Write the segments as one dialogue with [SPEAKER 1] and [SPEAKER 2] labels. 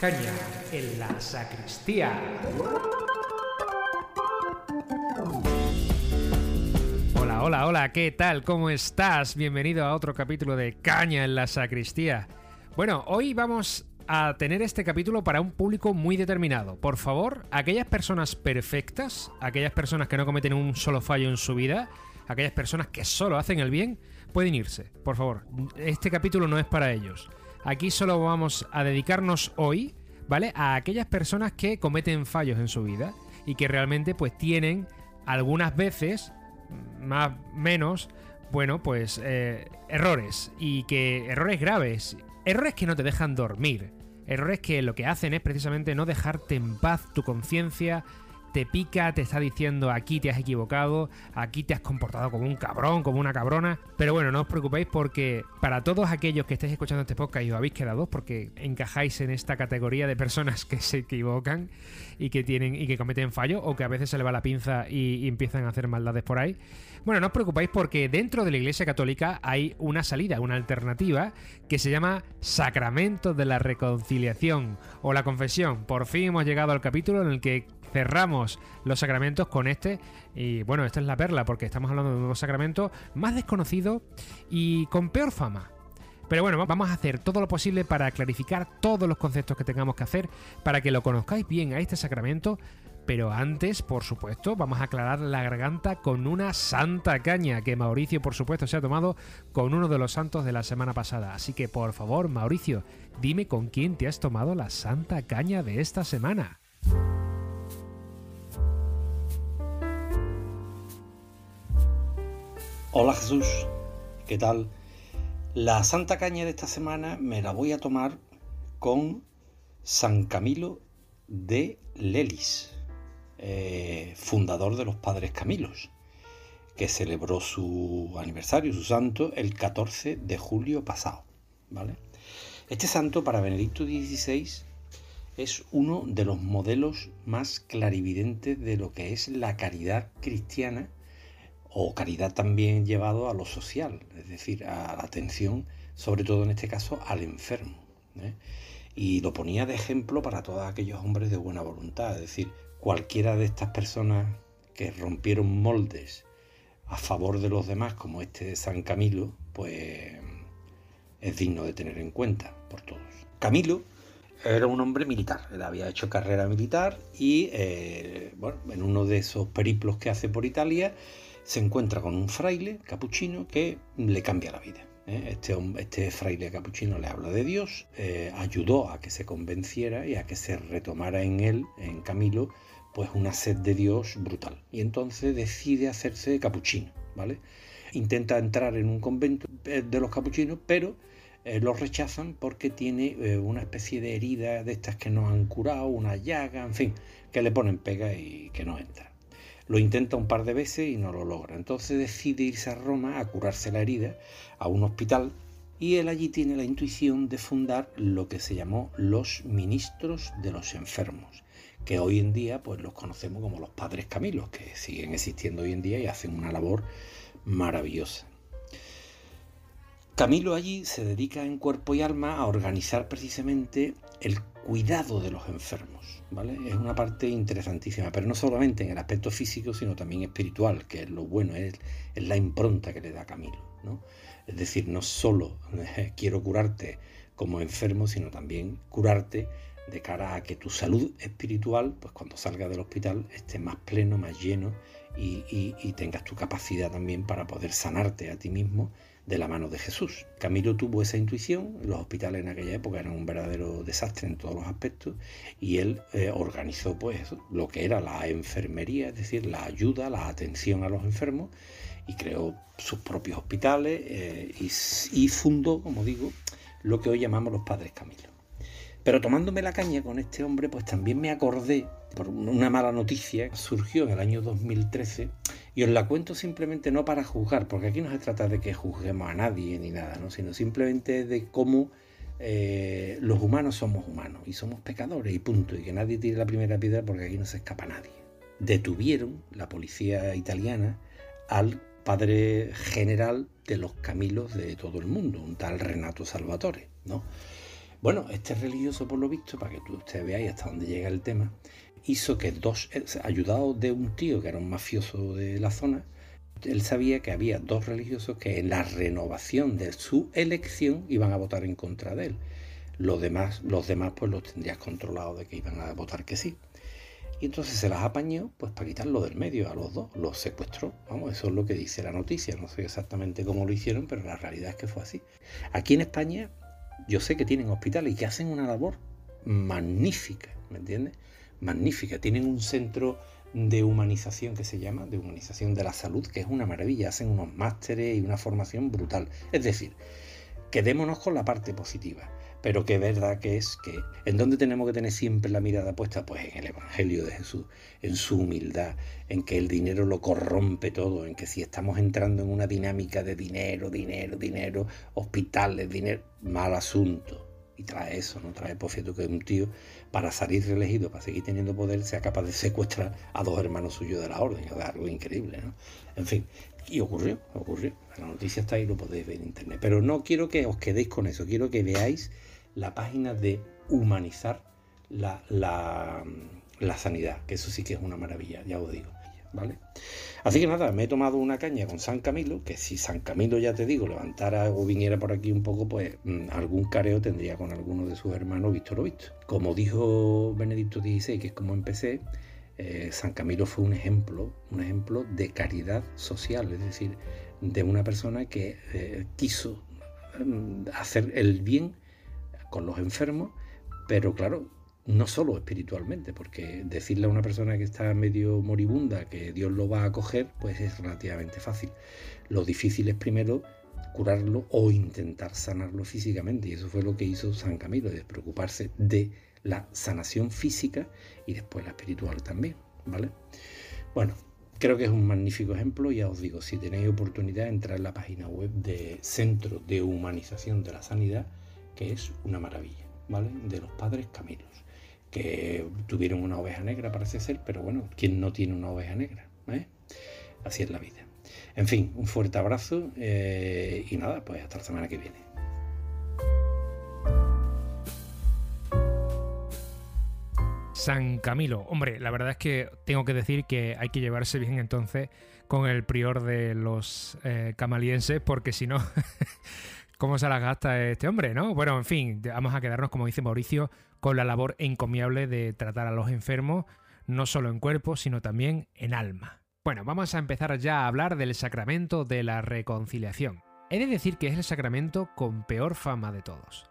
[SPEAKER 1] Caña en la sacristía. Hola, hola, hola, ¿qué tal? ¿Cómo estás? Bienvenido a otro capítulo de Caña en la sacristía. Bueno, hoy vamos a tener este capítulo para un público muy determinado. Por favor, aquellas personas perfectas, aquellas personas que no cometen un solo fallo en su vida, aquellas personas que solo hacen el bien, pueden irse. Por favor, este capítulo no es para ellos. Aquí solo vamos a dedicarnos hoy, ¿vale? A aquellas personas que cometen fallos en su vida y que realmente pues tienen algunas veces, más menos, bueno, pues eh, errores. Y que errores graves, errores que no te dejan dormir, errores que lo que hacen es precisamente no dejarte en paz tu conciencia, te pica, te está diciendo aquí te has equivocado, aquí te has comportado como un cabrón, como una cabrona. Pero bueno, no os preocupéis porque para todos aquellos que estéis escuchando este podcast y os habéis quedado porque encajáis en esta categoría de personas que se equivocan y que tienen y que cometen fallos o que a veces se le va la pinza y, y empiezan a hacer maldades por ahí. Bueno, no os preocupéis porque dentro de la Iglesia Católica hay una salida, una alternativa que se llama Sacramento de la Reconciliación o la Confesión. Por fin hemos llegado al capítulo en el que cerramos los sacramentos con este. Y bueno, esta es la perla, porque estamos hablando de un nuevo sacramento más desconocido y con peor fama. Pero bueno, vamos a hacer todo lo posible para clarificar todos los conceptos que tengamos que hacer para que lo conozcáis bien a este sacramento. Pero antes, por supuesto, vamos a aclarar la garganta con una santa caña que Mauricio, por supuesto, se ha tomado con uno de los santos de la semana pasada. Así que, por favor, Mauricio, dime con quién te has tomado la santa caña de esta semana.
[SPEAKER 2] Hola Jesús, ¿qué tal? La Santa Caña de esta semana me la voy a tomar con San Camilo de Lelis, eh, fundador de los Padres Camilos, que celebró su aniversario, su santo, el 14 de julio pasado. ¿vale? Este santo para Benedicto XVI es uno de los modelos más clarividentes de lo que es la caridad cristiana o caridad también llevado a lo social, es decir, a la atención, sobre todo en este caso, al enfermo. ¿eh? Y lo ponía de ejemplo para todos aquellos hombres de buena voluntad, es decir, cualquiera de estas personas que rompieron moldes a favor de los demás, como este de San Camilo, pues es digno de tener en cuenta por todos. Camilo era un hombre militar, él había hecho carrera militar y eh, bueno, en uno de esos periplos que hace por Italia, se encuentra con un fraile capuchino que le cambia la vida. ¿eh? Este, este, fraile capuchino le habla de Dios, eh, ayudó a que se convenciera y a que se retomara en él, en Camilo, pues una sed de Dios brutal. Y entonces decide hacerse capuchino, ¿vale? Intenta entrar en un convento eh, de los capuchinos, pero lo rechazan porque tiene una especie de herida de estas que no han curado, una llaga, en fin, que le ponen pega y que no entra. Lo intenta un par de veces y no lo logra. Entonces decide irse a Roma a curarse la herida, a un hospital, y él allí tiene la intuición de fundar lo que se llamó los ministros de los enfermos, que hoy en día pues los conocemos como los padres Camilos, que siguen existiendo hoy en día y hacen una labor maravillosa. Camilo allí se dedica en cuerpo y alma a organizar precisamente el cuidado de los enfermos, ¿vale? Es una parte interesantísima, pero no solamente en el aspecto físico, sino también espiritual, que es lo bueno, es, la impronta que le da Camilo, ¿no? Es decir, no solo quiero curarte como enfermo, sino también curarte de cara a que tu salud espiritual, pues cuando salgas del hospital, esté más pleno, más lleno y tengas tu capacidad también para poder sanarte a ti mismo de la mano de Jesús. Camilo tuvo esa intuición, los hospitales en aquella época eran un verdadero desastre en todos los aspectos y él eh, organizó pues lo que era la enfermería, es decir, la ayuda, la atención a los enfermos y creó sus propios hospitales eh, y, fundó, como digo, lo que hoy llamamos los padres Camilo. Pero tomándome la caña con este hombre, pues también me acordé por una mala noticia surgió en el año 2013 y os la cuento simplemente no para juzgar, porque aquí no se trata de que juzguemos a nadie ni nada, ¿no? sino simplemente de cómo eh, los humanos somos humanos y somos pecadores y punto, y que nadie tire la primera piedra porque aquí no se escapa nadie. Detuvieron la policía italiana al padre general de los Camilos de todo el mundo, un tal Renato Salvatore, ¿no? Bueno, este religioso, por lo visto, para que tú ustedes veáis hasta dónde llega el tema, hizo que dos, eh, ayudado de un tío que era un mafioso de la zona, él sabía que había dos religiosos que en la renovación de su elección iban a votar en contra de él. Los demás, los demás pues los tendrías controlados de que iban a votar que sí. Y entonces se las apañó pues para quitarlo del medio a los dos, los secuestró. Vamos, eso es lo que dice la noticia. No sé exactamente cómo lo hicieron, pero la realidad es que fue así. Aquí en España yo sé que tienen hospitales y que hacen una labor magnífica, ¿me entiendes? Magnífica. Tienen un centro de humanización que se llama, de humanización de la salud, que es una maravilla. Hacen unos másteres y una formación brutal. Es decir, quedémonos con la parte positiva pero que verdad que es que en donde tenemos que tener siempre la mirada puesta, pues en el Evangelio de Jesús, en su humildad, en que el dinero lo corrompe todo, en que si estamos entrando en una dinámica de dinero, dinero, dinero, hospitales, dinero, mal asunto. Y trae eso, ¿no? Trae por cierto que un tío, para salir reelegido, para seguir teniendo poder, sea capaz de secuestrar a dos hermanos suyos de la orden. Es algo increíble, ¿no? En fin, y ocurrió, ocurrió. La noticia está ahí, lo podéis ver en internet. Pero no quiero que os quedéis con eso, quiero que veáis la página de humanizar la, sanidad, que eso sí que es una maravilla, ya os digo. ¿Vale? Así que nada, me he tomado una caña con San Camilo, que si San Camilo, ya te digo, levantara o viniera por aquí un poco, pues mm, algún careo tendría con alguno de sus hermanos, visto lo visto. Como dijo Benedicto XVI, que es como empecé, eh, San Camilo fue un ejemplo, un ejemplo de caridad social, es decir, de una persona que eh, quiso mm, hacer el bien con los enfermos, pero claro, no solo espiritualmente, porque decirle a una persona que está medio moribunda que Dios lo va a acoger, pues es relativamente fácil. Lo difícil es primero curarlo o intentar sanarlo físicamente, y eso fue lo que hizo San Camilo, de preocuparse de la sanación física y después la espiritual también, ¿vale? Bueno, creo que es un magnífico ejemplo, ya os digo, si tenéis oportunidad, entrar en la página web de Centro de Humanización de la Sanidad, que es una maravilla, ¿vale? De los padres Camilos, que tuvieron una oveja negra, parece ser, pero bueno, ¿quién no tiene una oveja negra? ¿Eh? Así es la vida. En fin, un fuerte abrazo eh, y nada, pues hasta la semana que viene.
[SPEAKER 1] San Camilo. Hombre, la verdad es que tengo que decir que hay que llevarse bien entonces con el prior de los eh, camalienses, porque si no, cómo se las gasta este hombre, ¿no? Bueno, en fin, vamos a quedarnos, como dice Mauricio, con la labor encomiable de tratar a los enfermos, no solo en cuerpo, sino también en alma. Bueno, vamos a empezar ya a hablar del sacramento de la reconciliación. He de decir que es el sacramento con peor fama de todos.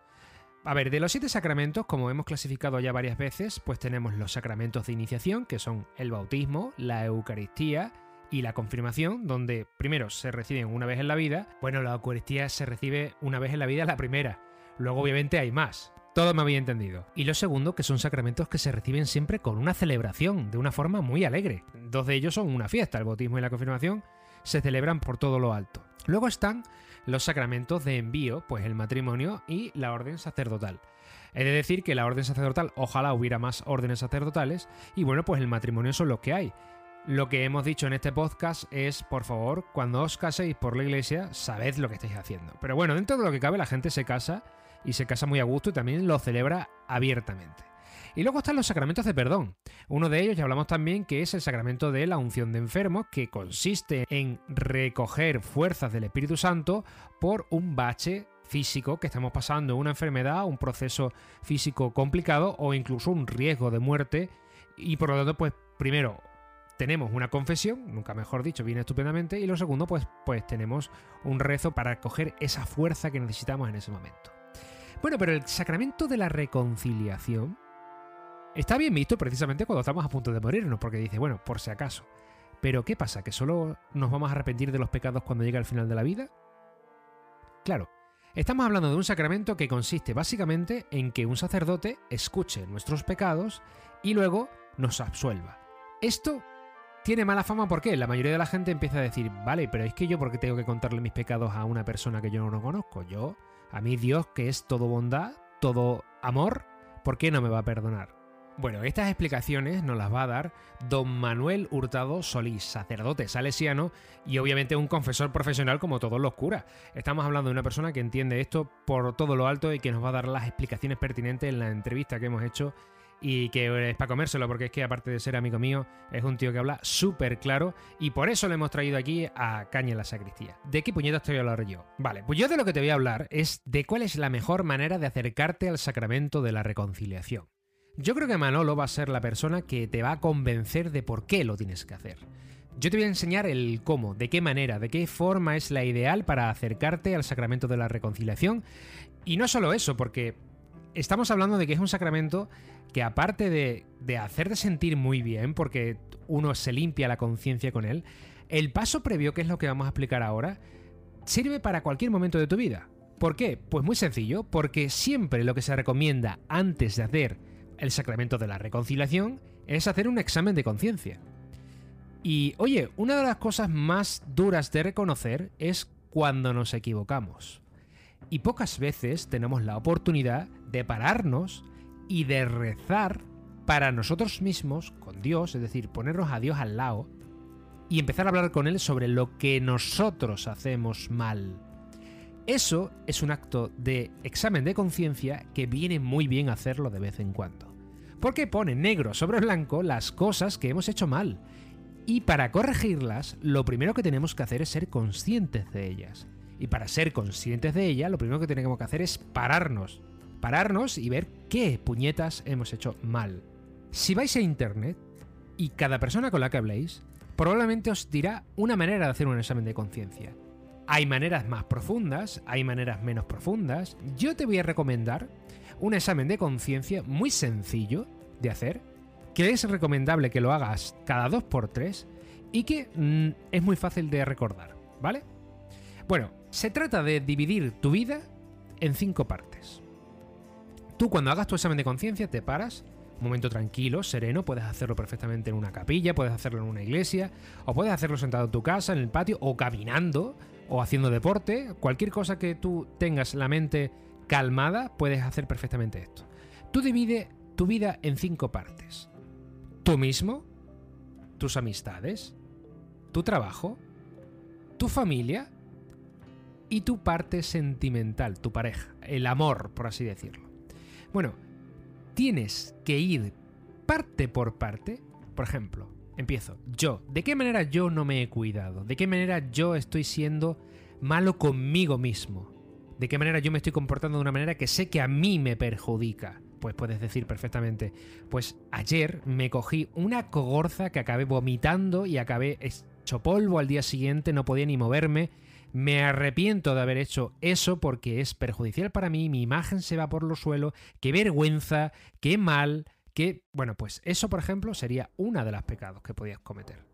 [SPEAKER 1] A ver, de los siete sacramentos, como hemos clasificado ya varias veces, pues tenemos los sacramentos de iniciación, que son el bautismo, la Eucaristía, y la confirmación, donde primero se reciben una vez en la vida, bueno, la Eucaristía se recibe una vez en la vida la primera, luego obviamente hay más. Todo me había entendido. Y lo segundo, que son sacramentos que se reciben siempre con una celebración, de una forma muy alegre. Dos de ellos son una fiesta, el bautismo y la confirmación se celebran por todo lo alto. Luego están los sacramentos de envío, pues el matrimonio y la orden sacerdotal. He de decir que la orden sacerdotal, ojalá hubiera más órdenes sacerdotales, y bueno, pues el matrimonio son los que hay. Lo que hemos dicho en este podcast es, por favor, cuando os caséis por la iglesia, sabed lo que estáis haciendo. Pero bueno, dentro de lo que cabe, la gente se casa y se casa muy a gusto y también lo celebra abiertamente. Y luego están los sacramentos de perdón. Uno de ellos ya hablamos también que es el sacramento de la unción de enfermos, que consiste en recoger fuerzas del Espíritu Santo por un bache físico que estamos pasando, una enfermedad, un proceso físico complicado o incluso un riesgo de muerte. Y por lo tanto, pues primero tenemos una confesión, nunca mejor dicho, viene estupendamente, y lo segundo, pues, pues tenemos un rezo para coger esa fuerza que necesitamos en ese momento. Bueno, pero el sacramento de la reconciliación está bien visto precisamente cuando estamos a punto de morirnos, porque dice, bueno, por si acaso. Pero ¿qué pasa? ¿Que solo nos vamos a arrepentir de los pecados cuando llega el final de la vida? Claro, estamos hablando de un sacramento que consiste básicamente en que un sacerdote escuche nuestros pecados y luego nos absuelva. Esto tiene mala fama porque la mayoría de la gente empieza a decir, vale, pero es que yo, ¿por qué tengo que contarle mis pecados a una persona que yo no conozco? Yo, a mí Dios, que es todo bondad, todo amor, ¿por qué no me va a perdonar? Bueno, estas explicaciones nos las va a dar don Manuel Hurtado Solís, sacerdote salesiano y obviamente un confesor profesional como todos los curas. Estamos hablando de una persona que entiende esto por todo lo alto y que nos va a dar las explicaciones pertinentes en la entrevista que hemos hecho y que es para comérselo porque es que aparte de ser amigo mío es un tío que habla súper claro y por eso le hemos traído aquí a Caña en la sacristía. ¿De qué puñetas te voy a hablar yo? Vale, pues yo de lo que te voy a hablar es de cuál es la mejor manera de acercarte al sacramento de la reconciliación. Yo creo que Manolo va a ser la persona que te va a convencer de por qué lo tienes que hacer. Yo te voy a enseñar el cómo, de qué manera, de qué forma es la ideal para acercarte al sacramento de la reconciliación. Y no solo eso, porque estamos hablando de que es un sacramento que aparte de, de hacerte sentir muy bien, porque uno se limpia la conciencia con él, el paso previo, que es lo que vamos a explicar ahora, sirve para cualquier momento de tu vida. ¿Por qué? Pues muy sencillo, porque siempre lo que se recomienda antes de hacer el sacramento de la reconciliación es hacer un examen de conciencia. Y oye, una de las cosas más duras de reconocer es cuando nos equivocamos. Y pocas veces tenemos la oportunidad de pararnos y de rezar para nosotros mismos, con Dios, es decir, ponernos a Dios al lado y empezar a hablar con Él sobre lo que nosotros hacemos mal. Eso es un acto de examen de conciencia que viene muy bien hacerlo de vez en cuando. Porque pone negro sobre blanco las cosas que hemos hecho mal. Y para corregirlas, lo primero que tenemos que hacer es ser conscientes de ellas. Y para ser conscientes de ellas, lo primero que tenemos que hacer es pararnos. Pararnos y ver qué puñetas hemos hecho mal. Si vais a internet y cada persona con la que habléis, probablemente os dirá una manera de hacer un examen de conciencia. Hay maneras más profundas, hay maneras menos profundas. Yo te voy a recomendar un examen de conciencia muy sencillo de hacer, que es recomendable que lo hagas cada 2x3 y que mm, es muy fácil de recordar, ¿vale? Bueno, se trata de dividir tu vida en cinco partes. Tú cuando hagas tu examen de conciencia te paras, un momento tranquilo, sereno, puedes hacerlo perfectamente en una capilla, puedes hacerlo en una iglesia, o puedes hacerlo sentado en tu casa, en el patio, o caminando, o haciendo deporte, cualquier cosa que tú tengas la mente calmada, puedes hacer perfectamente esto. Tú divide tu vida en cinco partes. Tú mismo, tus amistades, tu trabajo, tu familia y tu parte sentimental, tu pareja, el amor, por así decirlo. Bueno, tienes que ir parte por parte. Por ejemplo, empiezo. Yo, ¿de qué manera yo no me he cuidado? ¿De qué manera yo estoy siendo malo conmigo mismo? ¿De qué manera yo me estoy comportando de una manera que sé que a mí me perjudica? Pues puedes decir perfectamente, pues ayer me cogí una cogorza que acabé vomitando y acabé hecho polvo al día siguiente, no podía ni moverme. Me arrepiento de haber hecho eso porque es perjudicial para mí, mi imagen se va por los suelos, qué vergüenza, qué mal, qué... Bueno, pues eso, por ejemplo, sería una de las pecados que podías cometer.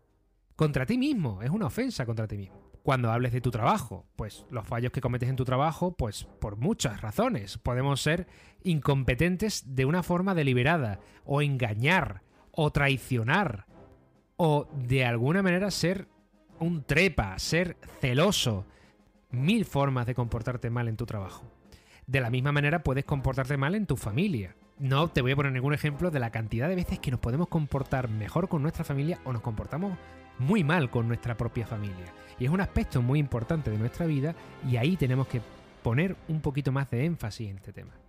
[SPEAKER 1] Contra ti mismo, es una ofensa contra ti mismo cuando hables de tu trabajo. Pues los fallos que cometes en tu trabajo, pues por muchas razones. Podemos ser incompetentes de una forma deliberada, o engañar, o traicionar, o de alguna manera ser un trepa, ser celoso. Mil formas de comportarte mal en tu trabajo. De la misma manera puedes comportarte mal en tu familia. No te voy a poner ningún ejemplo de la cantidad de veces que nos podemos comportar mejor con nuestra familia o nos comportamos muy mal con nuestra propia familia. Y es un aspecto muy importante de nuestra vida y ahí tenemos que poner un poquito más de énfasis en este tema.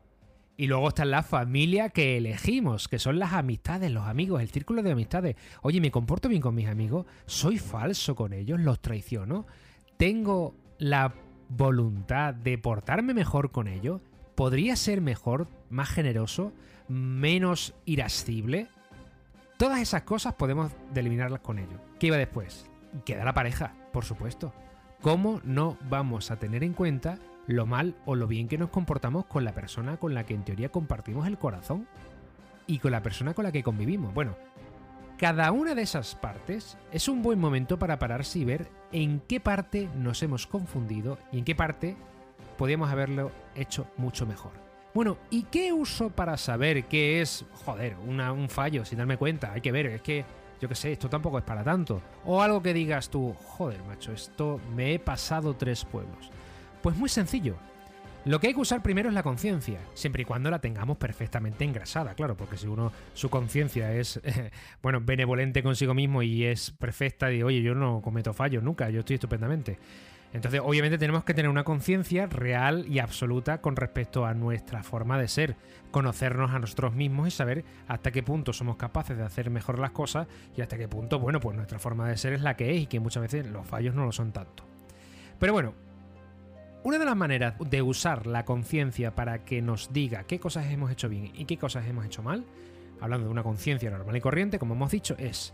[SPEAKER 1] Y luego está la familia que elegimos, que son las amistades, los amigos, el círculo de amistades. Oye, ¿me comporto bien con mis amigos? ¿Soy falso con ellos? ¿Los traiciono? ¿Tengo la voluntad de portarme mejor con ellos? ¿Podría ser mejor, más generoso, menos irascible? Todas esas cosas podemos eliminarlas con ello. ¿Qué iba después? Queda la pareja, por supuesto. ¿Cómo no vamos a tener en cuenta lo mal o lo bien que nos comportamos con la persona con la que en teoría compartimos el corazón? Y con la persona con la que convivimos. Bueno, cada una de esas partes es un buen momento para pararse y ver en qué parte nos hemos confundido y en qué parte podíamos haberlo hecho mucho mejor. Bueno, ¿y qué uso para saber qué es, joder, un fallo sin darme cuenta? Hay que ver, es que, yo qué sé, esto tampoco es para tanto. O algo que digas tú, joder, macho, esto me he pasado tres pueblos. Pues muy sencillo. Lo que hay que usar primero es la conciencia, siempre y cuando la tengamos perfectamente engrasada, claro, porque si uno su conciencia es bueno, benevolente consigo mismo y es perfecta y oye, yo no cometo fallos nunca, yo estoy estupendamente. Entonces, obviamente tenemos que tener una conciencia real y absoluta con respecto a nuestra forma de ser, conocernos a nosotros mismos y saber hasta qué punto somos capaces de hacer mejor las cosas y hasta qué punto, bueno, pues nuestra forma de ser es la que es y que muchas veces los fallos no lo son tanto. Pero bueno, una de las maneras de usar la conciencia para que nos diga qué cosas hemos hecho bien y qué cosas hemos hecho mal, hablando de una conciencia normal y corriente, como hemos dicho, es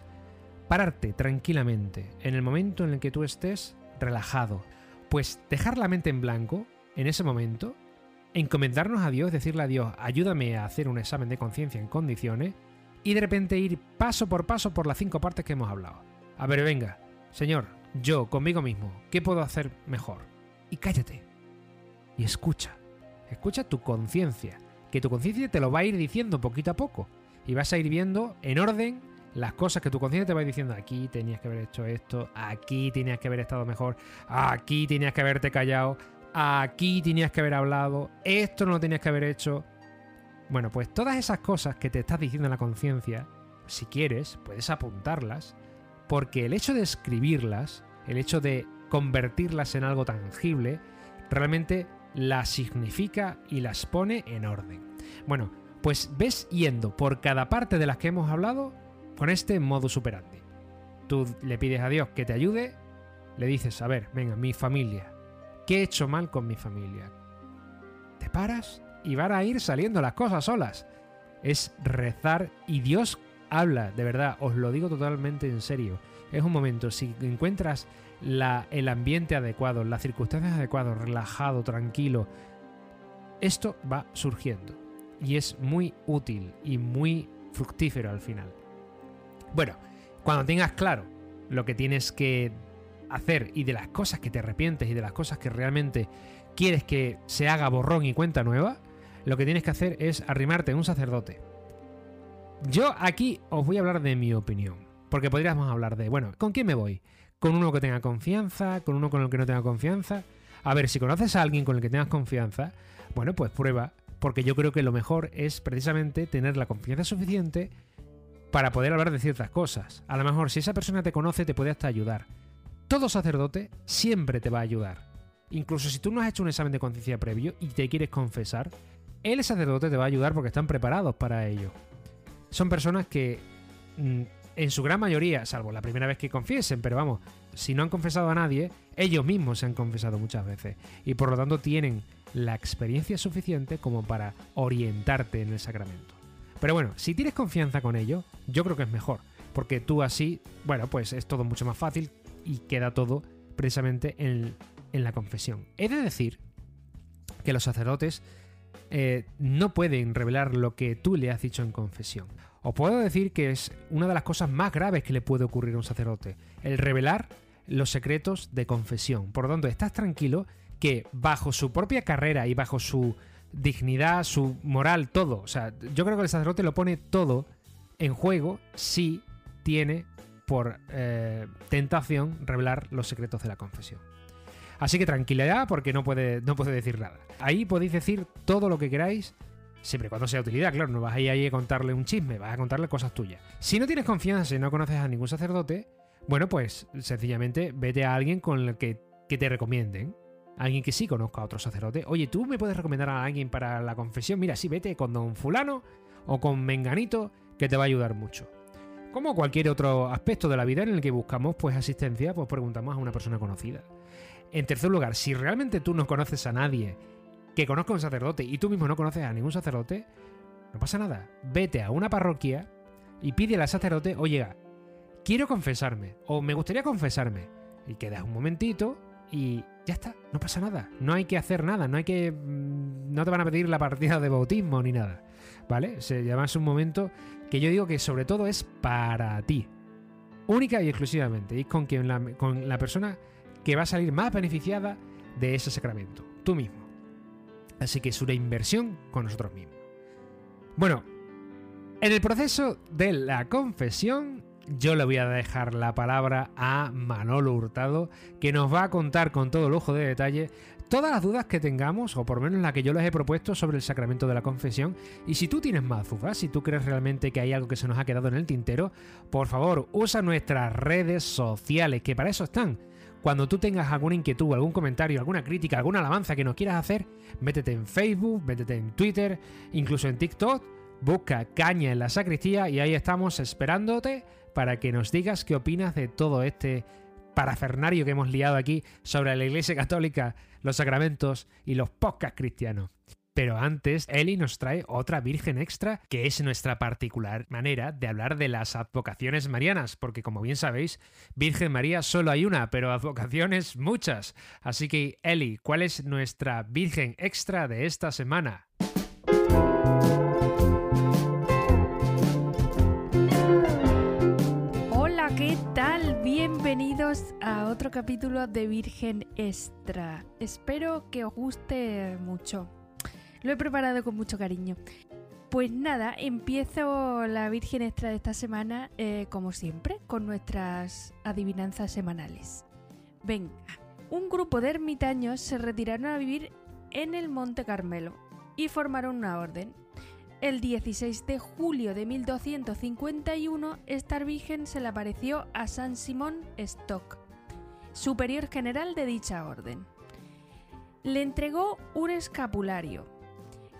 [SPEAKER 1] pararte tranquilamente en el momento en el que tú estés relajado. Pues dejar la mente en blanco en ese momento, encomendarnos a Dios, decirle a Dios, ayúdame a hacer un examen de conciencia en condiciones, y de repente ir paso por paso por las cinco partes que hemos hablado. A ver, venga, Señor, yo conmigo mismo, ¿qué puedo hacer mejor? Y cállate. Y escucha. Escucha tu conciencia, que tu conciencia te lo va a ir diciendo poquito a poco. Y vas a ir viendo en orden las cosas que tu conciencia te va diciendo, aquí tenías que haber hecho esto, aquí tenías que haber estado mejor, aquí tenías que haberte callado, aquí tenías que haber hablado, esto no lo tenías que haber hecho. Bueno, pues todas esas cosas que te estás diciendo en la conciencia, si quieres, puedes apuntarlas, porque el hecho de escribirlas, el hecho de convertirlas en algo tangible, realmente las significa y las pone en orden. Bueno, pues ves yendo por cada parte de las que hemos hablado con este modo superante. Tú le pides a Dios que te ayude, le dices, a ver, venga, mi familia, ¿qué he hecho mal con mi familia? Te paras y van a ir saliendo las cosas solas. Es rezar y Dios habla, de verdad, os lo digo totalmente en serio. Es un momento, si encuentras el ambiente adecuado, las circunstancias adecuadas, relajado, tranquilo, esto va surgiendo. Y es muy útil y muy fructífero al final. Bueno, cuando tengas claro lo que tienes que hacer y de las cosas que te arrepientes y de las cosas que realmente quieres que se haga borrón y cuenta nueva, lo que tienes que hacer es arrimarte a un sacerdote. Yo aquí os voy a hablar de mi opinión, porque podríamos hablar de, bueno, ¿con quién me voy? ¿Con uno que tenga confianza? ¿Con uno con el que no tenga confianza? A ver, si conoces a alguien con el que tengas confianza, bueno, pues prueba, porque yo creo que lo mejor es precisamente tener la confianza suficiente para poder hablar de ciertas cosas. A lo mejor si esa persona te conoce te puede hasta ayudar. Todo sacerdote siempre te va a ayudar. Incluso si tú no has hecho un examen de conciencia previo y te quieres confesar, el sacerdote te va a ayudar porque están preparados para ello. Son personas que, mm, en su gran mayoría, salvo la primera vez que confiesen, pero vamos, si no han confesado a nadie, ellos mismos se han confesado muchas veces. Y por lo tanto tienen la experiencia suficiente como para orientarte en el sacramento. Pero bueno, si tienes confianza con ello, yo creo que es mejor. Porque tú así, bueno, pues es todo mucho más fácil y queda todo precisamente en, la confesión. He de decir que los sacerdotes eh, no pueden revelar lo que tú le has dicho en confesión. Os puedo decir que es una de las cosas más graves que le puede ocurrir a un sacerdote, el revelar los secretos de confesión. Por tanto, estás tranquilo que bajo su propia carrera y bajo su dignidad, su moral, todo. O sea, yo creo que el sacerdote lo pone todo en juego si tiene por eh, tentación revelar los secretos de la confesión. Así que tranquilidad porque no puede, no puede decir nada. Ahí podéis decir todo lo que queráis, siempre y cuando sea utilidad, claro, no vas a ir ahí a contarle un chisme, vas a contarle cosas tuyas. Si no tienes confianza y no conoces a ningún sacerdote, bueno, pues sencillamente vete a alguien con el que, que te recomienden alguien que sí conozca a otro sacerdote. Oye, ¿tú me puedes recomendar a alguien para la confesión? Mira, sí, vete con don fulano o con menganito, que te va a ayudar mucho. Como cualquier otro aspecto de la vida en el que buscamos pues asistencia, pues preguntamos a una persona conocida. En tercer lugar, si realmente tú no conoces a nadie que conozca a un sacerdote y tú mismo no conoces a ningún sacerdote, no pasa nada. Vete a una parroquia y pídele al sacerdote, oye, quiero confesarme o me gustaría confesarme. Y quedas un momentito y ya está, no pasa nada. No hay que hacer nada, no hay que. Mm, no te van a pedir la partida de bautismo ni nada. ¿Vale? Se llama un momento que yo digo que sobre todo es para ti. Única y exclusivamente. Y con, quien con la persona que va a salir más beneficiada de ese sacramento. Tú mismo. Así que es una inversión con nosotros mismos. Bueno, en el proceso de la confesión yo le voy a dejar la palabra a Manolo Hurtado, que nos va a contar con todo lujo de detalle todas las dudas que tengamos, o por lo menos la que yo les he propuesto sobre el sacramento de la confesión. Y si tú tienes más dudas, si tú crees realmente que hay algo que se nos ha quedado en el tintero, por favor, usa nuestras redes sociales, que para eso están. Cuando tú tengas alguna inquietud, algún comentario, alguna crítica, alguna alabanza que nos quieras hacer, métete en Facebook, métete en Twitter, incluso en TikTok, busca Caña en la Sacristía y ahí estamos esperándote para que nos digas qué opinas de todo este parafernario que hemos liado aquí sobre la Iglesia Católica, los sacramentos y los podcasts cristianos. Pero antes, Eli nos trae otra Virgen extra, que es nuestra particular manera de hablar de las advocaciones marianas, porque como bien sabéis, Virgen María solo hay una, pero advocaciones muchas. Así que, Eli, ¿cuál es nuestra Virgen extra de esta semana?
[SPEAKER 3] Hola, ¿qué tal? Bienvenidos a otro capítulo de Virgen Extra. Espero que os guste mucho. Lo he preparado con mucho cariño. Pues nada, empiezo la Virgen Extra de esta semana, eh, como siempre, con nuestras adivinanzas semanales. Venga, un grupo de ermitaños se retiraron a vivir en el Monte Carmelo y formaron una orden. El 16 de julio de 1251, esta virgen se le apareció a San Simón Stock, superior general de dicha orden. Le entregó un escapulario,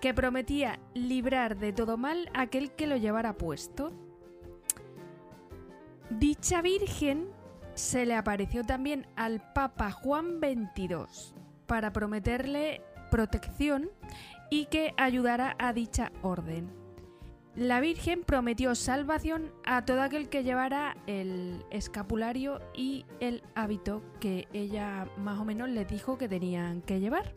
[SPEAKER 3] que prometía librar de todo mal a aquel que lo llevara puesto. Dicha virgen se le apareció también al Papa Juan XXII para prometerle protección y que ayudara a dicha orden. La Virgen prometió salvación a todo aquel que llevara el escapulario y el hábito que ella más o menos les dijo que tenían que llevar.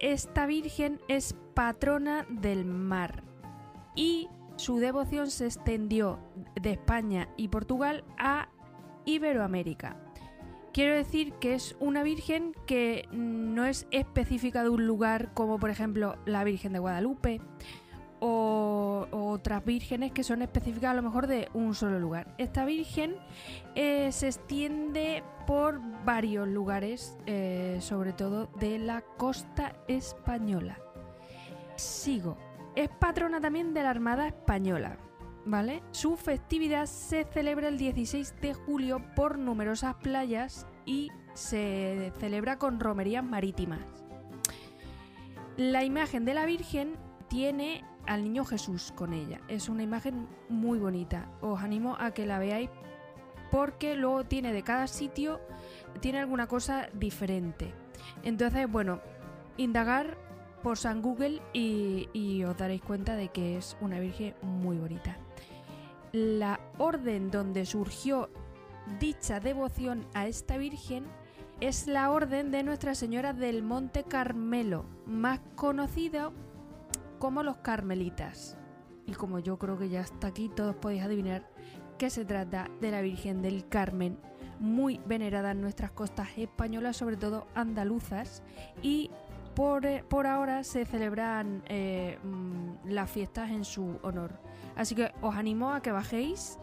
[SPEAKER 3] Esta Virgen es patrona del mar y su devoción se extendió de España y Portugal a Iberoamérica. Quiero decir que es una virgen que no es específica de un lugar como por ejemplo la Virgen de Guadalupe o, otras vírgenes que son específicas a lo mejor de un solo lugar. Esta virgen eh, se extiende por varios lugares, eh, sobre todo de la costa española. Sigo. Es patrona también de la Armada Española. ¿vale? Su festividad se celebra el 16 de julio por numerosas playas y se celebra con romerías marítimas. La imagen de la Virgen tiene al niño Jesús con ella. Es una imagen muy bonita. Os animo a que la veáis porque luego tiene de cada sitio, tiene alguna cosa diferente. Entonces, bueno, indagar por San Google y, y os daréis cuenta de que es una Virgen muy bonita la orden donde surgió dicha devoción a esta Virgen es la orden de Nuestra Señora del Monte Carmelo, más conocido como los Carmelitas. Y como yo creo que ya está aquí, todos podéis adivinar que se trata de la Virgen del Carmen, muy venerada en nuestras costas españolas, sobre todo andaluzas, y por, eh, ahora se celebran eh, mm, las fiestas en su honor. Así que os animo a que bajéis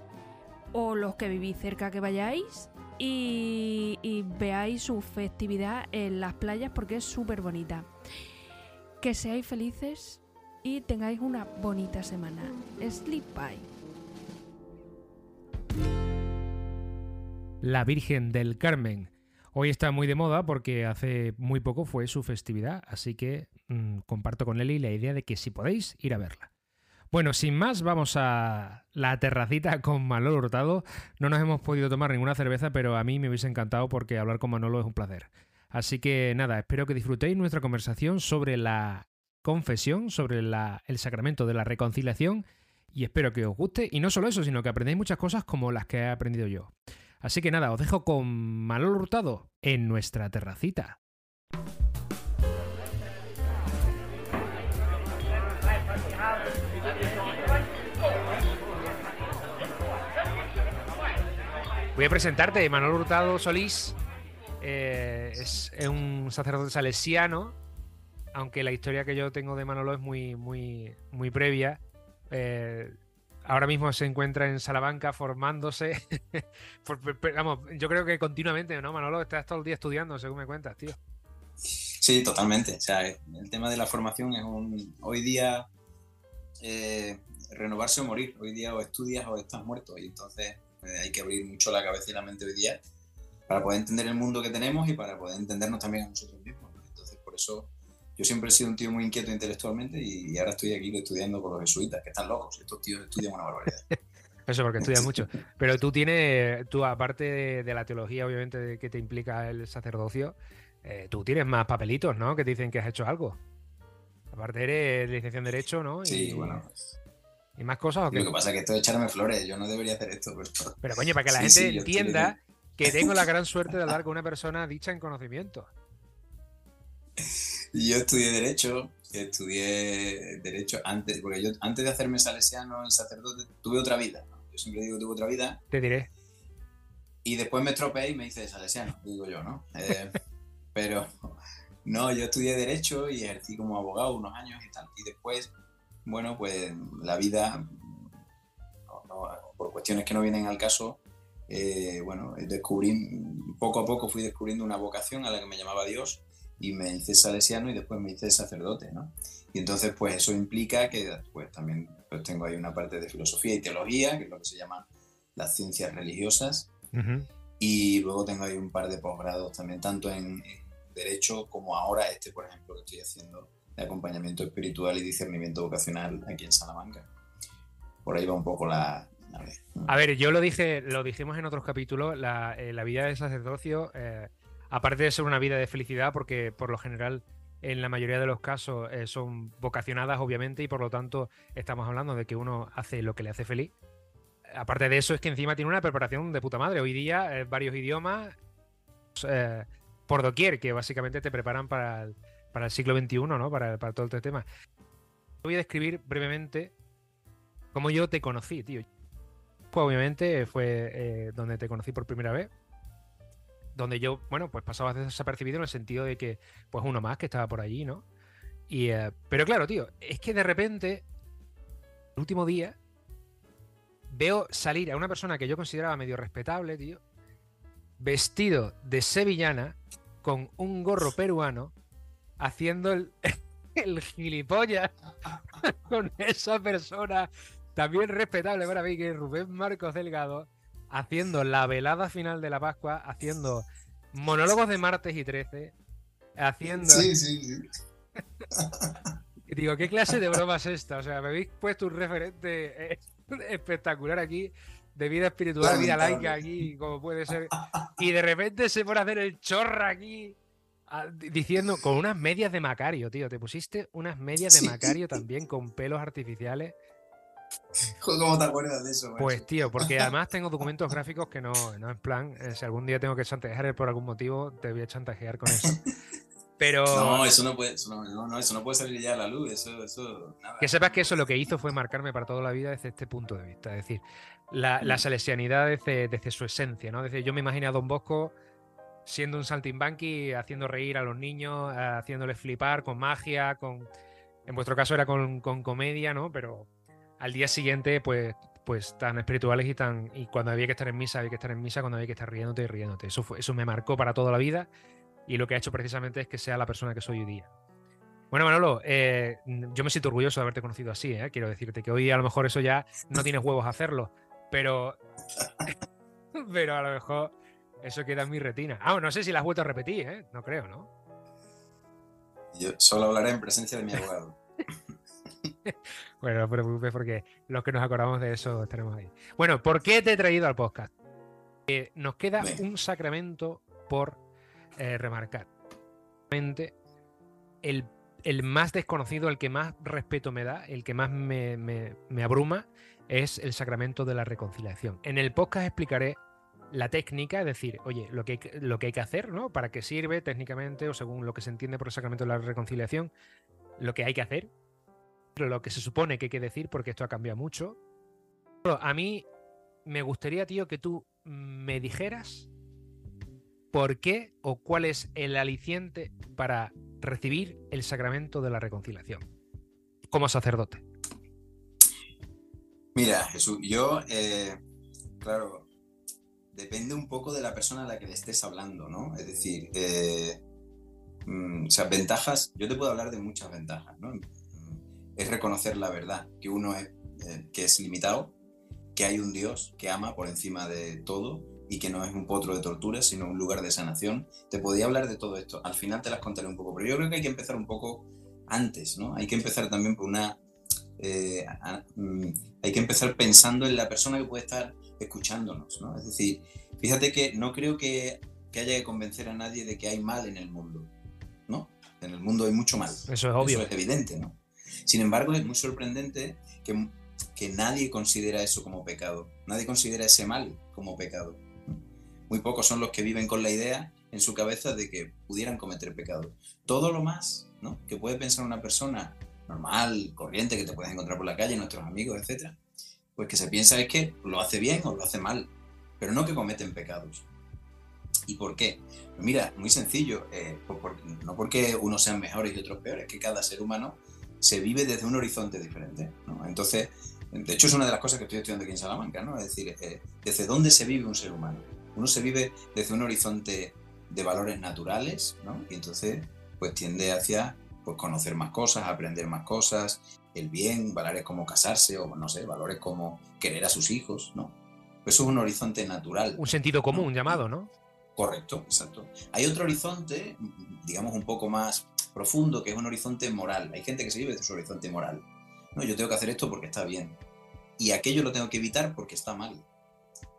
[SPEAKER 3] o los que vivís cerca que vayáis y, veáis su festividad en las playas porque es súper bonita. Que seáis felices tengáis una bonita semana. Sleep bye.
[SPEAKER 1] La Virgen del Carmen. Hoy está muy de moda porque hace muy poco fue su festividad, así que mm, comparto con Eli la idea de que si podéis ir a verla. Bueno, sin más, vamos a la terracita con Manolo Hurtado. No nos hemos podido tomar ninguna cerveza, pero a mí me hubiese encantado porque hablar con Manolo es un placer. Así que nada, espero que disfrutéis nuestra conversación sobre la confesión, sobre el sacramento de la reconciliación y espero que os guste. Y no solo eso, sino que aprendáis muchas cosas como las que he aprendido yo. Así que nada, os dejo con Manolo Hurtado en nuestra terracita. Voy a presentarte, Manuel Hurtado Solís. Eh, es, un sacerdote salesiano, aunque la historia que yo tengo de Manolo es muy, muy, muy previa. Eh, ahora mismo se encuentra en Salamanca formándose. yo creo que continuamente, ¿no, Manolo? Estás todo el día estudiando, según me cuentas, tío.
[SPEAKER 4] Sí, totalmente. O sea, el tema de la formación es un. Hoy día. Eh, renovarse o morir. Hoy día o estudias o estás muerto. Y entonces eh, hay que abrir mucho la cabeza y la mente hoy día para poder entender el mundo que tenemos y para poder entendernos también a nosotros mismos. Entonces, por eso yo siempre he sido un tío muy inquieto intelectualmente y, ahora estoy aquí estudiando con los jesuitas, que están locos. Estos tíos estudian una barbaridad.
[SPEAKER 1] Eso porque estudias mucho. Pero tú tienes, tú aparte de, la teología, obviamente, que te implica el sacerdocio, eh, tú tienes más papelitos, ¿no? Que te dicen que has hecho algo. Aparte eres licenciado en Derecho, ¿no?
[SPEAKER 4] Sí, bueno. Pues,
[SPEAKER 1] ¿Y más cosas o qué?
[SPEAKER 4] Lo que pasa es que esto es echarme flores, yo no debería hacer esto.
[SPEAKER 1] Pero coño, para que la gente entienda que tengo la gran suerte de hablar con una persona dicha en conocimiento.
[SPEAKER 4] Yo estudié Derecho, estudié Derecho antes, porque yo antes de hacerme salesiano y sacerdote tuve otra vida. Yo siempre digo que tuve otra vida.
[SPEAKER 1] Te diré.
[SPEAKER 4] Y después me estropeé y me hice salesiano, digo yo, ¿no? Eh, pero no, yo estudié Derecho y ejercí como abogado unos años y tal. Y después bueno, pues la vida, por cuestiones que no vienen al caso, eh, bueno, descubrí, poco a poco fui descubriendo una vocación a la que me llamaba Dios y me hice salesiano y después me hice sacerdote, ¿no? Y entonces, pues eso implica que pues también pues, tengo ahí una parte de filosofía y teología, que es lo que se llama las ciencias religiosas, y luego tengo ahí un par de posgrados también, tanto en, en Derecho como ahora este, por ejemplo, que estoy haciendo de acompañamiento espiritual y discernimiento vocacional aquí en Salamanca. Por ahí va un poco la...
[SPEAKER 1] A ver, yo lo dije, lo dijimos en otros capítulos, la, eh, vida de sacerdocio, eh, aparte de ser una vida de felicidad, porque por lo general en la mayoría de los casos eh, son vocacionadas, obviamente, y por lo tanto estamos hablando de que uno hace lo que le hace feliz. Aparte de eso, es que encima tiene una preparación de puta madre. Hoy día, varios idiomas por doquier, que básicamente te preparan para el, para el siglo XXI, ¿no? Para, todo este tema. Voy a describir brevemente cómo yo te conocí, tío. Pues obviamente fue eh, donde te conocí por primera vez. Donde yo, bueno, pues pasaba desapercibido en el sentido de que, pues uno más que estaba por allí, ¿no? Y, eh, pero claro, tío, es que de repente, el último día, veo salir a una persona que yo consideraba medio respetable, tío, vestido de sevillana, con un gorro peruano, haciendo el, el gilipollas con esa persona también respetable para mí, que es Rubén Marcos Delgado, haciendo la velada final de la Pascua, haciendo monólogos de martes y 13, haciendo...
[SPEAKER 4] Sí, sí, sí.
[SPEAKER 1] y digo, ¿qué clase de broma es esta? O sea, me habéis puesto un referente eh, espectacular aquí de vida espiritual, vida laica aquí, como puede ser. Y de repente se pone a hacer el chorra aquí diciendo con unas medias de Macario, tío. Te pusiste unas medias de Macario también con pelos artificiales.
[SPEAKER 4] ¿Cómo te acuerdas de eso?
[SPEAKER 1] Pues, tío, porque además tengo documentos gráficos que no, no en plan, eh, si algún día tengo que chantajear por algún motivo, te voy a chantajear con eso. Pero.
[SPEAKER 4] No, eso no puede, eso no, eso no puede salir ya a la luz. Eso, eso,
[SPEAKER 1] Que sepas que eso lo que hizo fue marcarme para toda la vida desde este punto de vista. Es decir, la, la mm. salesianidad desde, desde, su esencia, ¿no? Desde, yo me imagino a Don Bosco siendo un saltimbanqui, haciendo reír a los niños, eh, haciéndoles flipar con magia, con. En vuestro caso era con, comedia, ¿no? Pero al día siguiente, pues, pues tan espirituales y tan. Y cuando había que estar en misa, había que estar en misa, cuando había que estar riéndote y riéndote. Eso, eso me marcó para toda la vida y lo que ha hecho precisamente es que sea la persona que soy hoy día. Bueno, Manolo, eh, yo me siento orgulloso de haberte conocido así, ¿eh? quiero decirte que hoy a lo mejor eso ya no tienes huevos a hacerlo, pero, pero a lo mejor eso queda en mi retina. Ah, no sé si la has vuelto a repetir, ¿eh? No creo, ¿no?
[SPEAKER 4] Yo solo hablaré en presencia de mi abogado.
[SPEAKER 1] bueno, no te preocupes porque los que nos acordamos de eso estaremos ahí. Bueno, ¿por qué te he traído al podcast? nos queda un sacramento por eh, remarcar. El, el, más desconocido, el que más respeto me da, el que más me, me abruma, es el sacramento de la reconciliación. En el podcast explicaré la técnica, es decir, oye, lo que, lo que hay que hacer, ¿no? Para qué sirve técnicamente o según lo que se entiende por el sacramento de la reconciliación, lo que hay que hacer, lo que se supone que hay que decir, porque esto ha cambiado mucho. A mí me gustaría, tío, que tú me dijeras por qué o cuál es el aliciente para recibir el sacramento de la reconciliación como sacerdote.
[SPEAKER 4] Mira, Jesús, yo, eh, claro, depende un poco de la persona a la que le estés hablando, ¿no? Es decir, eh, mm, o sea, ventajas, yo te puedo hablar de muchas ventajas, ¿no? Es reconocer la verdad, que uno es, eh, que es limitado, que hay un Dios que ama por encima de todo y que no es un potro de tortura, sino un lugar de sanación. Te podía hablar de todo esto, al final te las contaré un poco, pero yo creo que hay que empezar un poco antes, ¿no? Hay que empezar también por una... Eh, mm, hay que empezar pensando en la persona que puede estar escuchándonos, ¿no? Es decir, fíjate que no creo que, que, haya que convencer a nadie de que hay mal en el mundo, ¿no? En el mundo hay mucho mal.
[SPEAKER 1] Eso es obvio.
[SPEAKER 4] Eso es evidente, ¿no? Sin embargo, es muy sorprendente que, que nadie considera eso como pecado. Nadie considera ese mal como pecado. Muy pocos son los que viven con la idea en su cabeza de que pudieran cometer pecado. Todo lo más que puede pensar una persona normal, corriente, que te puedes encontrar por la calle, nuestros amigos, etcétera, pues que se piensa es que lo hace bien o lo hace mal, pero no que cometen pecados. ¿Y por qué? Pues mira, muy sencillo, eh, no porque unos sean mejores y otros peores, que cada ser humano se vive desde un horizonte diferente. Entonces, de hecho es una de las cosas que estoy estudiando aquí en Salamanca, ¿no? es decir, eh, desde dónde se vive un ser humano. Uno se vive desde un horizonte de valores naturales, ¿no? y entonces pues tiende hacia pues, conocer más cosas, aprender más cosas, el bien, valores como casarse o no sé, valores como querer a sus hijos, ¿no? Eso es un horizonte natural.
[SPEAKER 1] Un sentido común llamado, ¿no?
[SPEAKER 4] Correcto, exacto. Hay otro horizonte, digamos un poco más profundo, que es un horizonte moral. Hay gente que se vive de su horizonte moral. No, yo tengo que hacer esto porque está bien. Y aquello lo tengo que evitar porque está mal.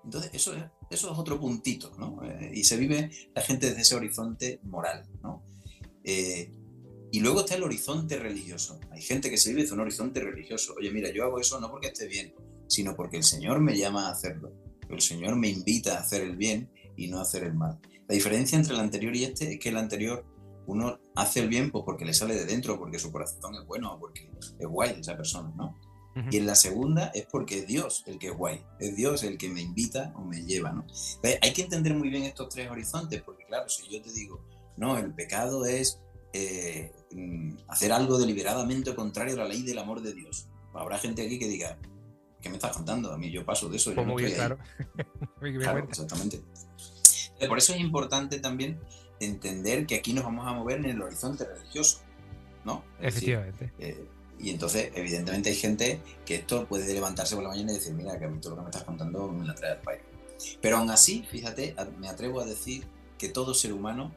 [SPEAKER 4] Entonces, eso es, eso es otro puntito, ¿no? Eh, y se vive la gente desde ese horizonte moral, ¿no? Eh, y luego está el horizonte religioso. Hay gente que se vive de un horizonte religioso. Oye, mira, yo hago eso no porque esté bien, sino porque el Señor me llama a hacerlo. El Señor me invita a hacer el bien y no a hacer el mal. La diferencia entre el anterior y este es que el anterior uno hace el bien pues porque le sale de dentro, porque su corazón es bueno, porque es guay esa persona, ¿no? Y en la segunda es porque es Dios el que es guay, es Dios el que me invita o me lleva, ¿no? hay que entender muy bien estos tres horizontes, porque claro, si yo te digo, no, el pecado es eh, mm, hacer algo deliberadamente contrario a la ley del amor de Dios. Habrá gente aquí que diga, ¿qué me estás contando? A mí yo paso de eso.
[SPEAKER 1] Pues muy bien, claro.
[SPEAKER 4] claro exactamente. Por eso es importante también entender que aquí nos vamos a mover en el horizonte religioso, ¿no?
[SPEAKER 1] Efectivamente.
[SPEAKER 4] Eh, y entonces, evidentemente, hay gente que esto puede levantarse por la mañana y decir, mira, que a mí todo lo que me estás contando me la trae al país. Pero aún así, fíjate, me atrevo a decir que todo ser humano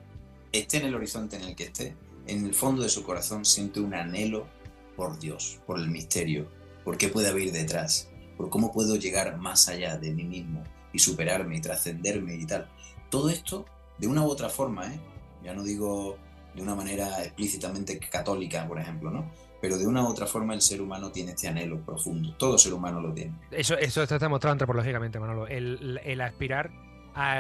[SPEAKER 4] esté en el horizonte en el que esté, en el fondo de su corazón siente un anhelo por Dios, por el misterio, por qué puede haber detrás, por cómo puedo llegar más allá de mí mismo y superarme y trascenderme y tal. Todo esto, de una u otra forma, ¿eh? ya no digo de una manera explícitamente católica, por ejemplo, ¿no? Pero de una u otra forma el ser humano tiene este anhelo profundo. Todo ser humano lo tiene.
[SPEAKER 1] Eso, eso está demostrado antropológicamente, Manolo. El, el aspirar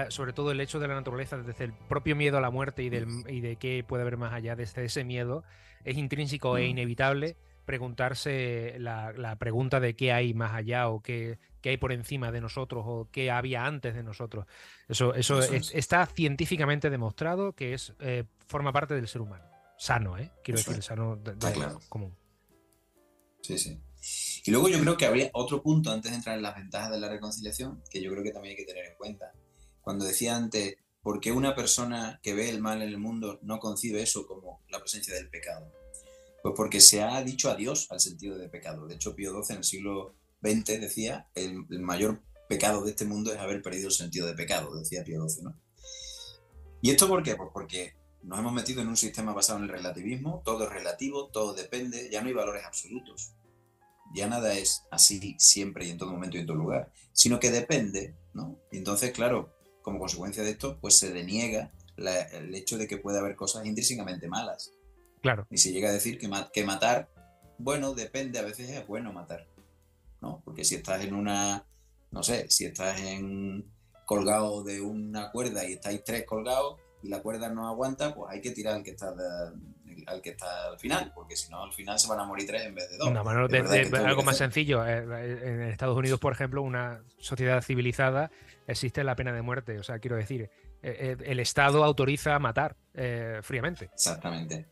[SPEAKER 1] sobre todo el hecho de la naturaleza, desde el propio miedo a la muerte y, del, y de qué puede haber más allá, desde ese miedo, es intrínseco e mm. inevitable preguntarse la, pregunta de qué hay más allá o qué, qué, hay por encima de nosotros o qué había antes de nosotros. Eso, eso, está científicamente demostrado que es eh, forma parte del ser humano. Sano, ¿eh? Quiero decir, sano de, común.
[SPEAKER 4] Sí, sí. Y luego yo creo que habría otro punto antes de entrar en las ventajas de la reconciliación que yo creo que también hay que tener en cuenta cuando decía antes, ¿por qué una persona que ve el mal en el mundo no concibe eso como la presencia del pecado? Pues porque se ha dicho adiós al sentido de pecado. De hecho, Pío XII en el siglo XX decía, el, mayor pecado de este mundo es haber perdido el sentido de pecado, decía Pío XII. ¿no? ¿Y esto por qué? Pues porque nos hemos metido en un sistema basado en el relativismo, todo es relativo, todo depende, ya no hay valores absolutos. Ya nada es así siempre y en todo momento y en todo lugar, sino que depende, ¿no? Y entonces, claro, como consecuencia de esto, pues se deniega el hecho de que puede haber cosas intrínsecamente malas.
[SPEAKER 1] Claro.
[SPEAKER 4] Y se llega a decir que, que matar, bueno, depende, a veces es bueno matar, ¿no? Porque si estás en una, no sé, si estás en colgado de una cuerda y estáis tres colgados y la cuerda no aguanta, pues hay que tirar al que está al que está al final, porque si no al final se van a morir tres en vez de dos. No,
[SPEAKER 1] algo más sencillo. Eh, en Estados Unidos, por ejemplo, una sociedad civilizada existe la pena de muerte. O sea, quiero decir, eh, eh, el Estado autoriza a matar fríamente.
[SPEAKER 4] Exactamente.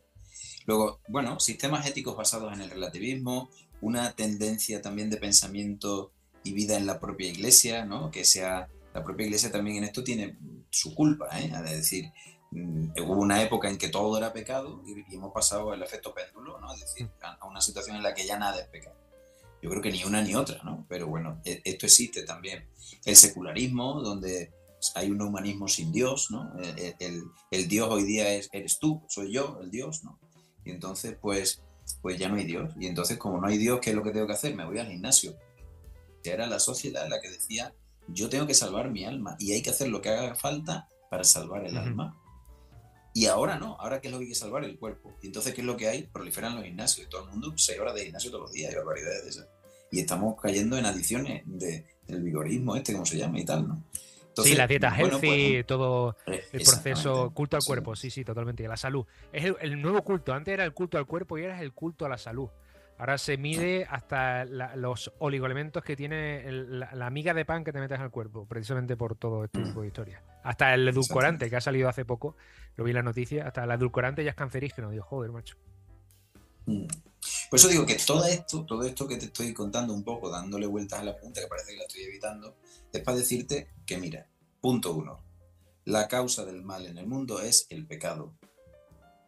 [SPEAKER 4] Luego, bueno, sistemas éticos basados en el relativismo, una tendencia también de pensamiento y vida en la propia iglesia, ¿no? Que sea, la propia iglesia también en esto tiene su culpa, ¿eh? Es decir, mm, hubo una época en que todo era pecado y, hemos pasado el efecto péndulo, ¿no? Es decir, a una situación en la que ya nada es pecado. Yo creo que ni una ni otra, ¿no? Pero bueno, e, esto existe también. El secularismo, donde hay un humanismo sin Dios, ¿no? El, el, Dios hoy día es, eres tú, soy yo, el Dios, ¿no? Y entonces, pues, pues ya no hay Dios. Y entonces, como no hay Dios, ¿qué es lo que tengo que hacer? Me voy al gimnasio. Era la sociedad la que decía, yo tengo que salvar mi alma y hay que hacer lo que haga falta para salvar el alma. Y ahora no, ahora qué es lo que hay que salvar el cuerpo. Y entonces, ¿qué es lo que hay? Proliferan los gimnasios. Todo el mundo, seis horas de gimnasio todos los días, hay barbaridades de esas. Y estamos cayendo en adiciones de, del vigorismo este, como se llama y tal, ¿no?
[SPEAKER 1] Sí, la dieta healthy, pues, todo eh, el proceso, culto al cuerpo, sí, sí, totalmente, la salud. Es el, nuevo culto, antes era el culto al cuerpo y ahora el culto a la salud. Ahora se mide hasta los oligoelementos que tiene la, miga de pan que te metes al cuerpo, precisamente por todo este tipo de historias. Hasta el edulcorante que ha salido hace poco, lo vi en la noticia, hasta el edulcorante ya es cancerígeno. Digo, joder, macho.
[SPEAKER 4] Mm. Por eso digo que todo esto, todo esto que te estoy contando un poco, dándole vueltas a la pregunta, que parece que la estoy evitando, es para decirte que, mira, punto uno, la causa del mal en el mundo es el pecado.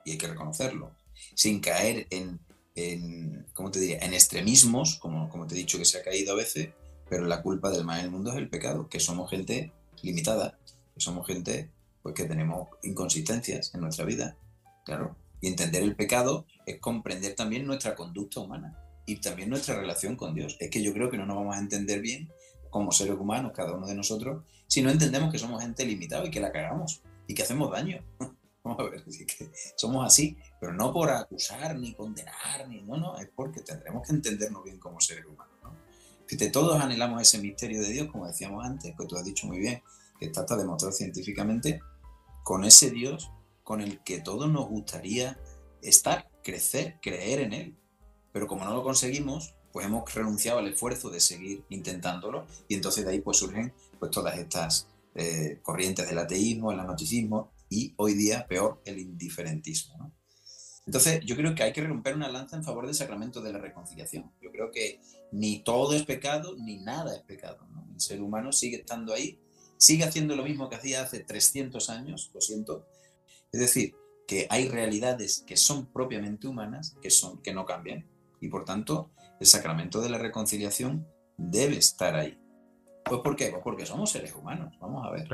[SPEAKER 4] Y hay que reconocerlo, sin caer en, en ¿cómo te diría?, en extremismos, como, como te he dicho que se ha caído a veces, pero la culpa del mal en el mundo es el pecado, que somos gente limitada, que somos gente pues, que tenemos inconsistencias en nuestra vida, claro. Y entender el pecado es comprender también nuestra conducta humana y también nuestra relación con Dios. Es que yo creo que no nos vamos a entender bien como seres humanos, cada uno de nosotros, si no entendemos que somos gente limitada y que la cagamos y que hacemos daño. Vamos a ver, que somos así, pero no por acusar ni condenar, ni no, no, es porque tendremos que entendernos bien como seres humanos. ¿no? Fíjate, todos anhelamos ese misterio de Dios, como decíamos antes, que tú has dicho muy bien, que está hasta demostrado científicamente, con ese Dios con el que todos nos gustaría estar, crecer, creer en Él. Pero como no lo conseguimos, pues hemos renunciado al esfuerzo de seguir intentándolo y entonces de ahí pues surgen pues todas estas eh, corrientes del ateísmo, el anatocismo y hoy día peor el indiferentismo. Entonces yo creo que hay que romper una lanza en favor del sacramento de la reconciliación. Yo creo que ni todo es pecado ni nada es pecado. El ser humano sigue estando ahí, sigue haciendo lo mismo que hacía hace 300 años, lo siento. Es decir, que hay realidades que son propiamente humanas, que, son, que no cambian. Y por tanto, el sacramento de la reconciliación debe estar ahí. Pues ¿por qué? Pues porque somos seres humanos, vamos a ver.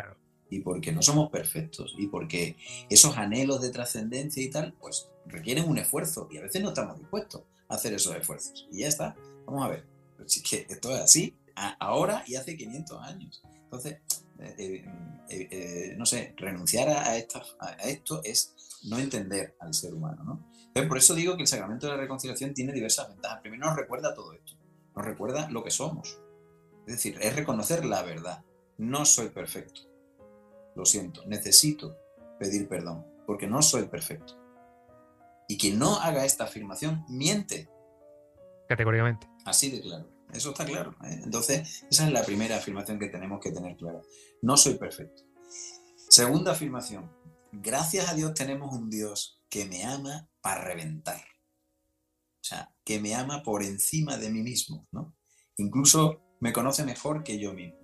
[SPEAKER 4] Y porque no somos perfectos. Y porque esos anhelos de trascendencia y tal, pues requieren un esfuerzo. Y a veces no estamos dispuestos a hacer esos esfuerzos. Y ya está. Vamos a ver. Pues que esto es así ahora y hace 500 años. Entonces, eh, eh, eh, no sé, renunciar a, a esto es no entender al ser humano, ¿no? por eso digo que el sacramento de la reconciliación tiene diversas ventajas. Primero nos recuerda todo esto, nos recuerda lo que somos. Es decir, es reconocer la verdad. No soy perfecto. Lo siento, necesito pedir perdón, porque no soy perfecto. Y quien no haga esta afirmación miente.
[SPEAKER 1] Categóricamente.
[SPEAKER 4] Así de claro. Eso está claro. ¿eh? Entonces, esa es la primera afirmación que tenemos que tener clara. No soy perfecto. Segunda afirmación. Gracias a Dios tenemos un Dios que me ama para reventar. O sea, que me ama por encima de mí mismo, ¿no? Incluso me conoce mejor que yo mismo.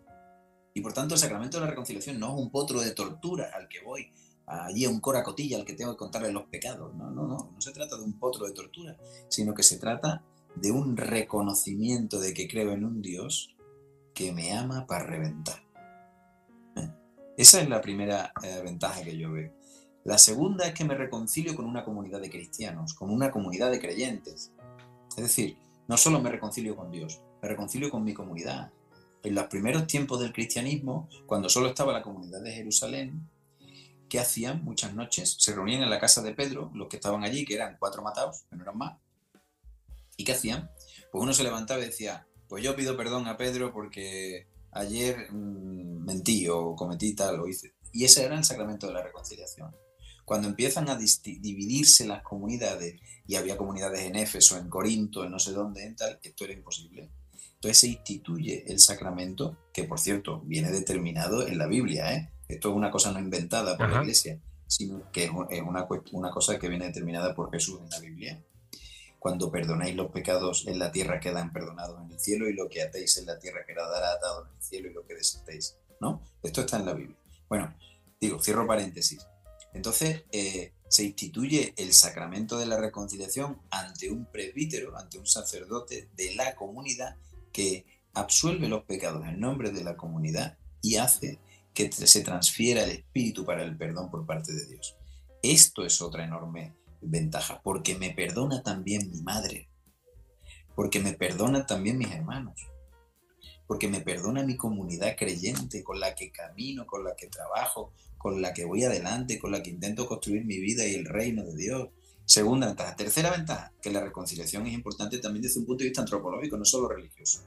[SPEAKER 4] Y por tanto el sacramento de la reconciliación no es un potro de tortura al que voy, allí a un cora cotilla al que tengo que contarle los pecados. No, no, no, no se trata de un potro de tortura, sino que se trata de un reconocimiento de que creo en un Dios que me ama para reventar. ¿Eh? Esa es la primera eh, ventaja que yo veo. La segunda es que me reconcilio con una comunidad de cristianos, con una comunidad de creyentes. Es decir, no solo me reconcilio con Dios, me reconcilio con mi comunidad. En los primeros tiempos del cristianismo, cuando solo estaba la comunidad de Jerusalén, ¿qué hacían muchas noches? Se reunían en la casa de Pedro, los que estaban allí, que eran cuatro matados, que no eran más. ¿Y qué hacían? Pues uno se levantaba y decía, pues yo pido perdón a Pedro porque ayer mm, mentí o cometí tal o hice. Y ese era el sacramento de la reconciliación. Cuando empiezan a dividirse las comunidades, y había comunidades en Éfeso, en Corinto, en no sé dónde, en tal, esto era imposible. Entonces se instituye el sacramento, que por cierto viene determinado en la Biblia. ¿eh? Esto es una cosa no inventada por la Iglesia, sino que es una, una cosa que viene determinada por Jesús en la Biblia. cuando perdonáis los pecados en la tierra quedan perdonados en el cielo y lo que atéis en la tierra quedará atado en el cielo y lo que desatéis, ¿no? Esto está en la Biblia. Bueno, digo, cierro paréntesis. Entonces, eh, se instituye el sacramento de la reconciliación ante un presbítero, ante un sacerdote de la comunidad que absuelve los pecados en nombre de la comunidad y hace que se transfiera el espíritu para el perdón por parte de Dios. Esto es otra enorme ventaja, porque me perdona también mi madre, porque me perdona también mis hermanos, porque me perdona mi comunidad creyente con la que camino, con la que trabajo, con la que voy adelante, con la que intento construir mi vida y el reino de Dios. Segunda ventaja. Tercera ventaja, que la reconciliación es importante también desde un punto de vista antropológico, no solo religioso.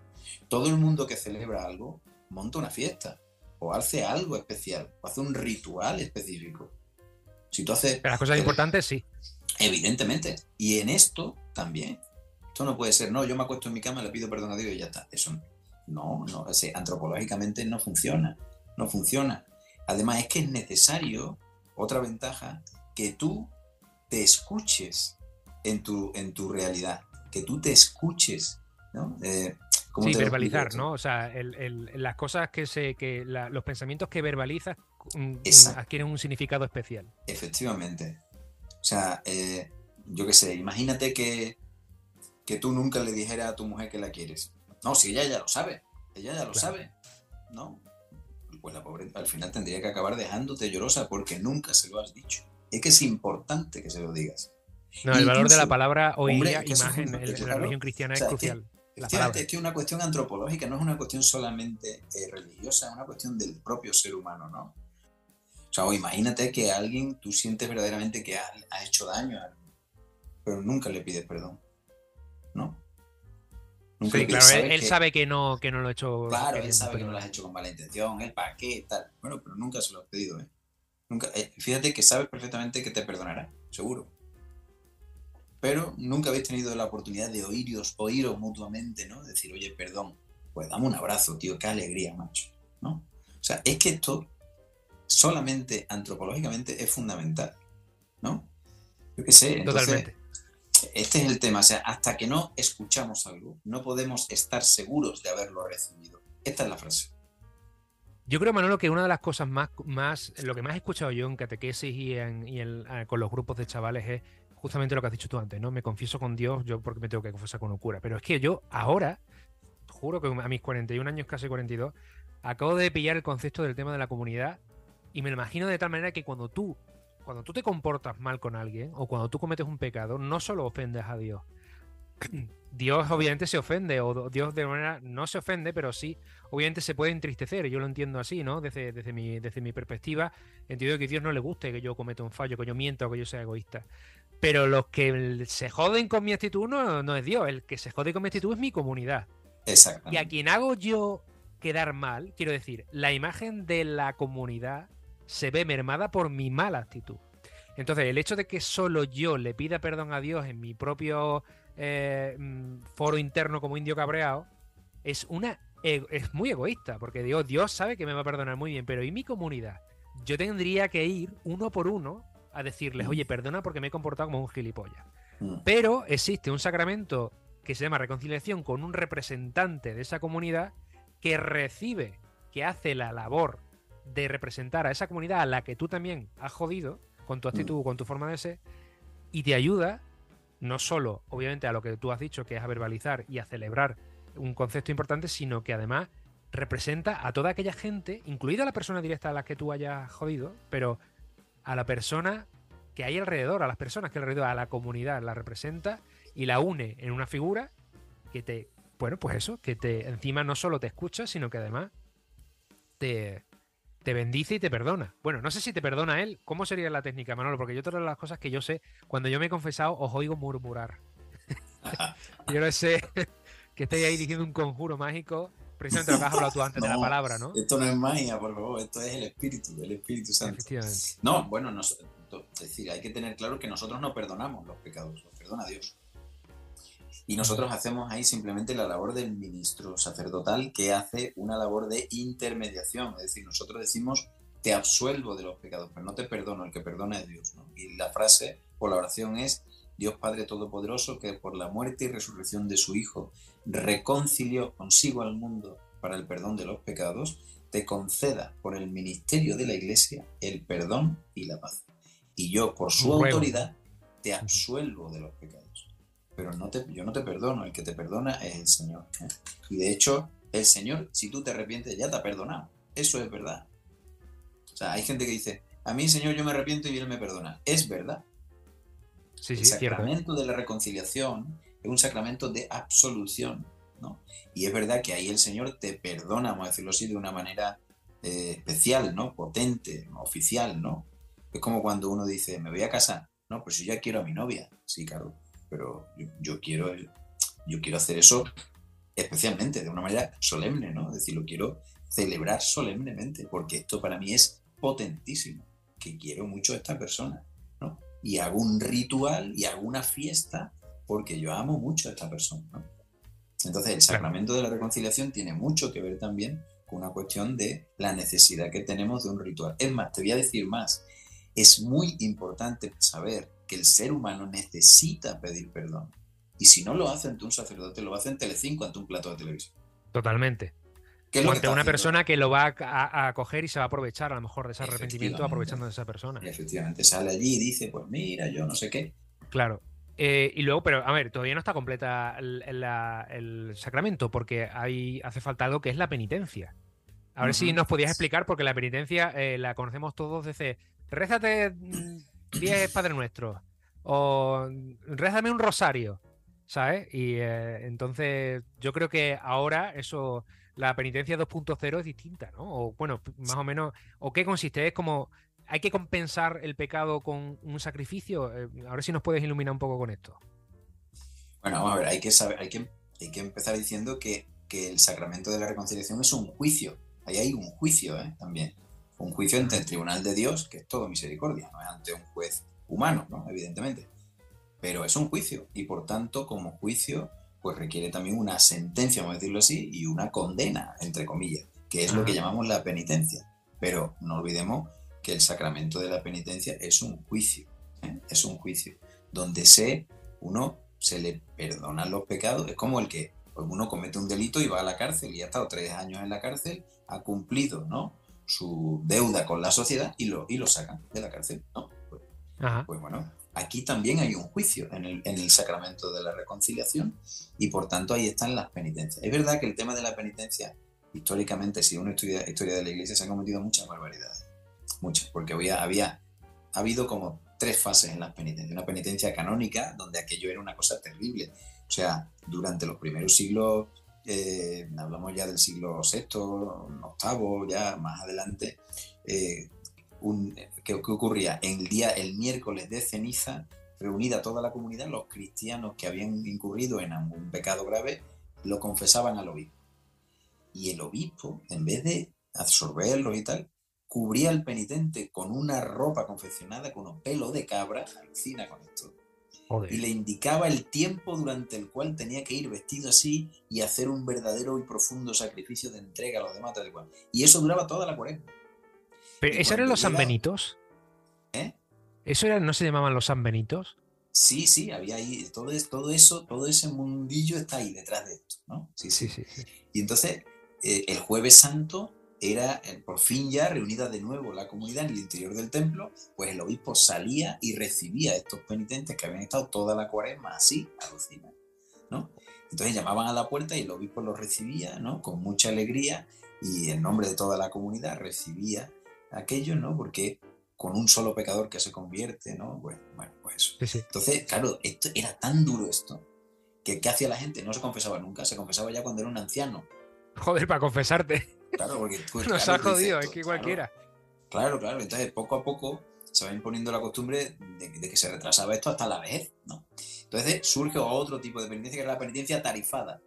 [SPEAKER 4] Todo el mundo que celebra algo monta una fiesta, o hace algo especial, o hace un ritual específico. Si tú haces...
[SPEAKER 1] Pero las cosas importantes sí.
[SPEAKER 4] Evidentemente. Y en esto también. Esto no puede ser, no, yo me acuesto en mi cama, le pido perdón a Dios y ya está. Eso no, no, antropológicamente no funciona. No funciona. Además, es que es necesario, otra ventaja, que tú te escuches en tu, en tu realidad, que tú te escuches, ¿no?
[SPEAKER 1] Eh, sí, verbalizar, ¿no? O sea, las cosas que se, que los pensamientos que verbalizas mm, mm, adquieren un significado especial.
[SPEAKER 4] Efectivamente. O sea, eh, yo qué sé, imagínate que, que tú nunca le dijeras a tu mujer que la quieres. No, si ella ya lo sabe, ella ya lo sabe, ¿no? Pues la pobre al final tendría que acabar dejándote llorosa porque nunca se lo has dicho. Es que es importante que se lo digas.
[SPEAKER 1] No, el valor de la palabra hoy día, imagen, en la religión cristiana es crucial.
[SPEAKER 4] Es que, es que una cuestión antropológica, no es una cuestión solamente eh, religiosa, es una cuestión del propio ser humano, ¿no? sea, imagínate que alguien tú sientes verdaderamente que ha, hecho daño a alguien, pero nunca le pides perdón. ¿No?
[SPEAKER 1] Nunca sí, claro, él, sabe que no, que no lo ha hecho.
[SPEAKER 4] Claro, él sabe que no lo has hecho con mala intención, él para qué, tal. Bueno, pero nunca se lo has pedido, ¿eh? Nunca, eh, fíjate que sabes perfectamente que te perdonará, seguro. Pero nunca habéis tenido la oportunidad de oíros, oíros mutuamente, ¿no? Decir, oye, perdón, pues dame un abrazo, tío, qué alegría, macho, ¿no? O sea, es que esto solamente antropológicamente es fundamental, ¿no? Yo qué sé. Totalmente. Este es el tema, o sea, hasta que no escuchamos algo, no podemos estar seguros de haberlo recibido. Esta es la frase.
[SPEAKER 1] Yo creo, Manolo, que una de las cosas más, más lo que más he escuchado yo en catequesis y, en, eh, con los grupos de chavales es justamente lo que has dicho tú antes, ¿no? Me confieso con Dios, yo porque me tengo que confesar con locura. Pero es que yo ahora, juro que a mis 41 años, casi 42, acabo de pillar el concepto del tema de la comunidad y me lo imagino de tal manera que cuando tú, cuando tú te comportas mal con alguien o cuando tú cometes un pecado, no solo ofendes a Dios. Dios obviamente se ofende, o Dios de manera no se ofende, pero sí, obviamente se puede entristecer, yo lo entiendo así, ¿no? Desde, desde, mi, desde mi perspectiva, entiendo que a Dios no le guste que yo cometa un fallo, que yo mienta o que yo sea egoísta. Pero los que se joden con mi actitud no, no es Dios, el que se jode con mi actitud es mi comunidad.
[SPEAKER 4] Exacto.
[SPEAKER 1] Y a quien hago yo quedar mal, quiero decir, la imagen de la comunidad se ve mermada por mi mala actitud. Entonces, el hecho de que solo yo le pida perdón a Dios en mi propio eh, mm, foro interno como indio cabreado, es una es muy egoísta, porque Dios, Dios sabe que me va a perdonar muy bien, pero ¿y mi comunidad? Yo tendría que ir uno por uno a decirles, mm. oye, perdona porque me he comportado como un gilipollas. Mm. Pero existe un sacramento que se llama reconciliación con un representante de esa comunidad que recibe, que hace la labor de representar a esa comunidad a la que tú también has jodido con tu actitud, con tu forma de ser, y te ayuda no solo, obviamente, a lo que tú has dicho, que es a verbalizar y a celebrar un concepto importante, sino que además representa a toda aquella gente, incluida la persona directa a la que tú hayas jodido, pero a la persona que hay alrededor, a las personas que hay alrededor, a la comunidad, la representa y la une en una figura que te, bueno, pues eso, que te encima no solo te escucha, sino que además te, te bendice y te perdona. Bueno, no sé si te perdona él. ¿Cómo sería la técnica, Manolo? Porque yo todas las cosas que yo sé, cuando yo me he confesado, os oigo murmurar. yo no sé que estéis ahí diciendo un conjuro mágico. Precisamente lo que has hablado tú antes de la palabra, ¿no?
[SPEAKER 4] Esto no es magia, por favor. Esto es el Espíritu, el Espíritu Santo. No, bueno, es decir, hay que tener claro que nosotros no perdonamos los pecados, los perdona Dios. Y nosotros hacemos ahí simplemente la labor del ministro sacerdotal que hace una labor de intermediación. Es decir, nosotros decimos, te absuelvo de los pecados, pero no te perdono, el que perdona es Dios. Y la frase o la oración es, Dios Padre Todopoderoso, que por la muerte y resurrección de su Hijo reconcilió consigo al mundo para el perdón de los pecados, te conceda por el ministerio de la Iglesia el perdón y la paz. Y yo, por su autoridad, te absuelvo de los pecados. Pero no te, yo no te perdono, el que te perdona es el Señor. ¿eh? Y de hecho, el Señor, si tú te arrepientes, ya te ha perdonado. Eso es verdad. O sea, hay gente que dice, a mí, Señor, yo me arrepiento y Él me perdona. Es verdad.
[SPEAKER 1] Sí, sí,
[SPEAKER 4] el sacramento de la reconciliación es un sacramento de absolución. ¿no? Y es verdad que ahí el Señor te perdona, vamos a decirlo así, de una manera eh, especial, ¿no? Potente, oficial, ¿no? Es como cuando uno dice, me voy a casar. No, pues yo ya quiero a mi novia. Sí, claro. Pero yo, quiero, yo quiero hacer eso especialmente, de una manera solemne, ¿no? Es decir, lo quiero celebrar solemnemente, porque esto para mí es potentísimo, que quiero mucho a esta persona, ¿no? Y hago un ritual y hago una fiesta porque yo amo mucho a esta persona, ¿no? Entonces, el sacramento de la reconciliación tiene mucho que ver también con una cuestión de la necesidad que tenemos de un ritual. Es más, te voy a decir más, es muy importante saber que el ser humano necesita pedir perdón. Y si no lo hace ante un sacerdote, lo hace en Telecinco, ante un plato de televisión.
[SPEAKER 1] Totalmente. O ante una persona que lo va a, acoger y se va a aprovechar a lo mejor de ese arrepentimiento aprovechando de esa persona.
[SPEAKER 4] efectivamente, sale allí y dice, pues mira, yo no sé qué.
[SPEAKER 1] Claro. Eh, y luego, pero a ver, todavía no está completa el, sacramento porque hay, hace falta algo que es la penitencia. A ver si nos podías explicar, porque la penitencia eh, la conocemos todos desde rézate 10 mm, Padre Nuestro o rézame un rosario, ¿sabes? Y eh, entonces yo creo que ahora eso, la penitencia 2.0 es distinta, ¿no? O bueno, más o menos, ¿o qué consiste? Es como ¿Hay que compensar el pecado con un sacrificio? Eh, a ver si nos puedes iluminar un poco con esto.
[SPEAKER 4] Bueno, vamos a ver, hay que, saber, hay que, hay que empezar diciendo que, el sacramento de la reconciliación es un juicio. Ahí hay un juicio ¿eh? también. Un juicio ante el tribunal de Dios, que es todo misericordia, no es ante un juez humano, ¿no? evidentemente. Pero es un juicio y por tanto, como juicio, pues requiere también una sentencia, vamos a decirlo así, y una condena, entre comillas, que es lo que llamamos la penitencia. Pero no olvidemos que el sacramento de la penitencia es un juicio, ¿eh? es un juicio, donde se, uno se le perdonan los pecados, es como el que pues, uno comete un delito y va a la cárcel y ha estado tres años en la cárcel, ha cumplido ¿no? Su deuda con la sociedad y lo, y lo sacan de la cárcel. ¿no? Pues, pues, bueno, aquí también hay un juicio en el, en el, sacramento de la reconciliación y por tanto ahí están las penitencias. Es verdad que el tema de la penitencia, históricamente, si uno estudia historia de la iglesia, se han cometido muchas barbaridades muchas, porque había, había ha habido como tres fases en las penitencias. Una penitencia canónica, donde aquello era una cosa terrible. O sea, durante los primeros siglos, eh, hablamos ya del siglo VI, VIII, ya más adelante, eh, ¿qué, ocurría? El día, el miércoles de ceniza, reunida toda la comunidad, los cristianos que habían incurrido en algún pecado grave, lo confesaban al obispo. Y el obispo, en vez de absorberlo y tal, cubría al penitente con una ropa confeccionada con un pelo de cabra, alucina con esto, y le indicaba el tiempo durante el cual tenía que ir vestido así y hacer un verdadero y profundo sacrificio de entrega a los demás, tal cual. Y eso duraba toda la cuaresma.
[SPEAKER 1] ¿Pero eso eran los sanbenitos?
[SPEAKER 4] ¿Eh?
[SPEAKER 1] ¿Eso era, no se llamaban los sanbenitos?
[SPEAKER 4] Sí, sí, había ahí, todo, todo eso, todo ese mundillo está ahí detrás de esto, ¿no? Sí, sí. sí, Y entonces, eh, el jueves santo era eh, por fin ya reunida de nuevo la comunidad en el interior del templo, pues el obispo salía y recibía a estos penitentes que habían estado toda la cuaresma así, alucina, ¿no? Entonces llamaban a la puerta y el obispo los recibía, ¿no? Con mucha alegría y en nombre de toda la comunidad recibía aquello, ¿no? Porque con un solo pecador que se convierte, ¿no? Bueno, bueno pues eso. Entonces, claro, esto era tan duro esto, que ¿qué hacía la gente? No se confesaba nunca, se confesaba ya cuando era un anciano.
[SPEAKER 1] Joder, para confesarte.
[SPEAKER 4] Claro, porque
[SPEAKER 1] Nos ha jodido, es que cualquiera.
[SPEAKER 4] Claro, claro. Entonces, poco a poco se va imponiendo la costumbre de, que se retrasaba esto hasta la vez, ¿no? Entonces surge otro tipo de penitencia que era la penitencia tarifada,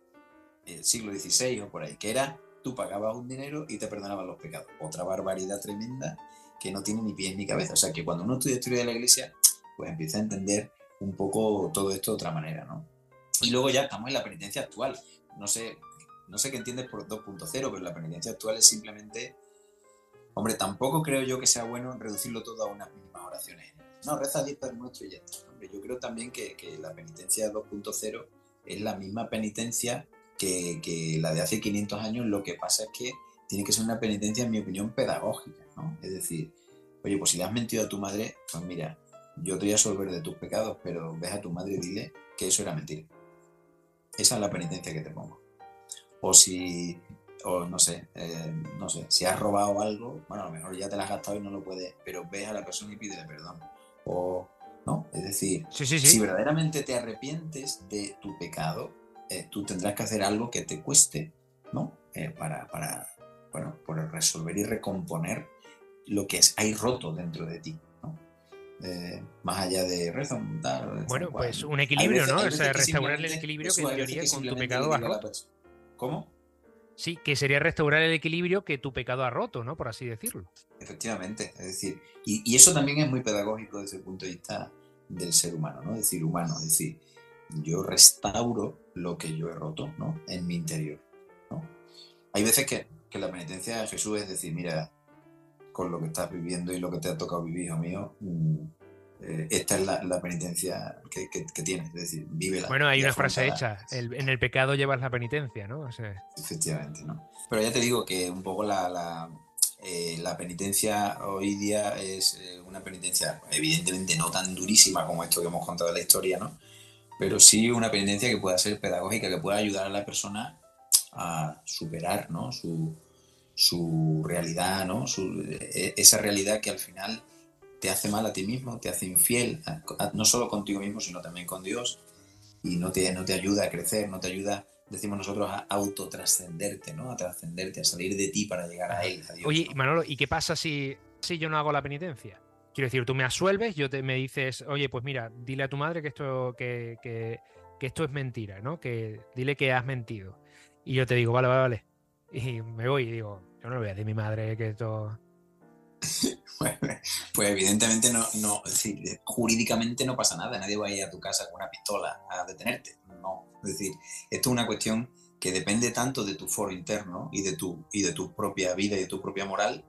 [SPEAKER 4] el siglo XVI o por ahí, que era tú pagabas un dinero y te perdonaban los pecados. Otra barbaridad tremenda que no tiene ni pies ni cabeza. O sea que cuando uno estudia historia de la iglesia, pues empieza a entender un poco todo esto de otra manera, ¿no? Y luego ya estamos en la penitencia actual. No sé, no sé qué entiendes por 2.0, pero la penitencia actual es simplemente. Hombre, tampoco creo yo que sea bueno reducirlo todo a unas mismas oraciones. no, reza 10 Padre Nuestro y ya. Hombre, yo creo también que, que la penitencia 2.0 es la misma penitencia que, que, la de hace 500 años, lo que pasa es que tiene que ser una penitencia, en mi opinión, pedagógica, ¿no? Es decir, oye, pues si le has mentido a tu madre, pues mira, yo te voy a absolver de tus pecados, pero ves a tu madre y dile que eso era mentira. Esa es la penitencia que te pongo. O si, o no sé, eh, no sé, si has robado algo, bueno, a lo mejor ya te la has gastado y no lo puedes, pero ves a la persona y pídele perdón. O, ¿no? Es decir,
[SPEAKER 1] Sí, sí, sí.
[SPEAKER 4] si verdaderamente te arrepientes de tu pecado, eh, tú tendrás que hacer algo que te cueste, ¿no? Eh, para, para, bueno, por resolver y recomponer lo que es, hay roto dentro de ti, ¿no? Eh, más allá de rezo, tal,
[SPEAKER 1] Bueno, pues un equilibrio,
[SPEAKER 4] veces-
[SPEAKER 1] ¿no? O sea, restaurar el equilibrio que en teoría con tu pecado
[SPEAKER 4] dile ¿Cómo?
[SPEAKER 1] Sí, que sería restaurar el equilibrio que tu pecado ha roto, ¿no? Por así decirlo.
[SPEAKER 4] Efectivamente, es decir, y, y eso también es muy pedagógico desde el punto de vista del ser humano, ¿no? Es decir, humano, es decir, yo restauro lo que yo he roto, ¿no? En mi interior, ¿no? Hay veces que, que la penitencia de Jesús es decir, mira, con lo que estás viviendo y lo que te ha tocado vivir, hijo mío, mm, esta es la, la penitencia que, que- que tienes, es decir, vívela.
[SPEAKER 1] Bueno, hay una frase hecha, el- en el pecado llevas la penitencia, ¿no? O sea,
[SPEAKER 4] Efectivamente, ¿no? Pero ya te digo que un poco la, la, eh, la penitencia hoy día es eh, una penitencia, evidentemente no tan durísima como esto que hemos contado de la historia, ¿no? Pero sí una penitencia que pueda ser pedagógica, que pueda ayudar a la persona a superar, ¿no? Su, su realidad, ¿no? Su- e- esa realidad que al final te hace mal a ti mismo, te hace infiel, a- a- no solo contigo mismo, sino también con Dios, y no te, no te ayuda a crecer, no te ayuda decimos nosotros, a autotrascenderte, ¿no? A trascenderte, a salir de ti para llegar a Él, a Dios.
[SPEAKER 1] Oye,
[SPEAKER 4] ¿no?
[SPEAKER 1] Manolo, ¿y qué pasa si, si yo no hago la penitencia? Quiero decir, tú me asuelves, yo te, me dices, oye, pues mira, dile a tu madre que esto, que, que- que esto es mentira, ¿no? Que dile que has mentido. Y yo te digo, vale, vale, vale. Y me voy y digo, yo no le voy a decir a mi madre que esto.
[SPEAKER 4] Pues, evidentemente no, jurídicamente no pasa nada, nadie va a ir a tu casa con una pistola a detenerte. No. Es decir, esto es una cuestión que depende tanto de tu foro interno y de tu, y de tu propia vida y de tu propia moral.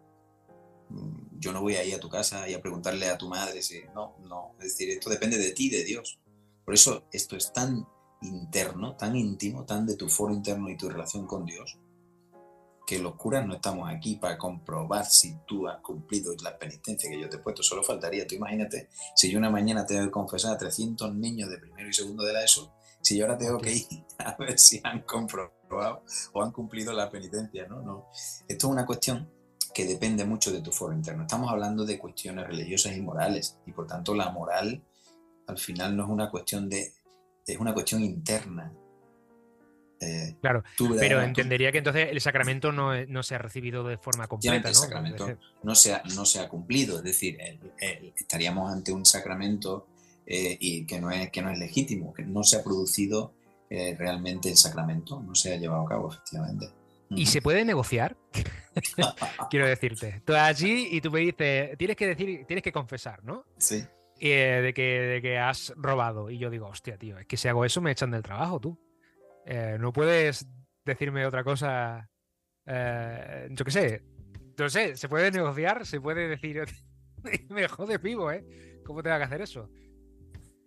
[SPEAKER 4] Mm, Yo no voy a ir a tu casa y a preguntarle a tu madre si. No, no. Es decir, esto depende de ti, de Dios. Por eso esto es tan interno, tan íntimo, tan de tu foro interno y tu relación con Dios, que los curas no estamos aquí para comprobar si tú has cumplido la penitencia que yo te he puesto. Solo faltaría. Tú imagínate, si yo una mañana tengo que confesar a 300 niños de primero y segundo de la ESO, si yo ahora tengo que ir a ver si han comprobado o han cumplido la penitencia, ¿no? no. Esto es una cuestión que depende mucho de tu foro interno. Estamos hablando de cuestiones religiosas y morales, y por tanto la moral al final no es una cuestión de, es una cuestión interna. Eh,
[SPEAKER 1] Claro, Pero entendería que entonces el sacramento no, no se ha recibido de forma completa,
[SPEAKER 4] el
[SPEAKER 1] ¿no?
[SPEAKER 4] sacramento no se ha, no se ha cumplido, es decir, el- el- estaríamos ante un sacramento eh, y que no, es, que no es legítimo, que no se ha producido eh, realmente el sacramento, no se ha llevado a cabo, efectivamente.
[SPEAKER 1] ¿Y se puede negociar? Quiero decirte. Tú allí y tú me dices, tienes que decir, tienes que confesar, ¿no?
[SPEAKER 4] Sí,
[SPEAKER 1] Eh, de, que, de que has robado. Y yo digo, hostia, tío, es que si hago eso me echan del trabajo, tú. Eh, no puedes decirme otra cosa. eh, yo qué sé. No sé, se puede negociar, se puede decir. me jodes vivo, ¿eh? ¿Cómo tengo que hacer eso?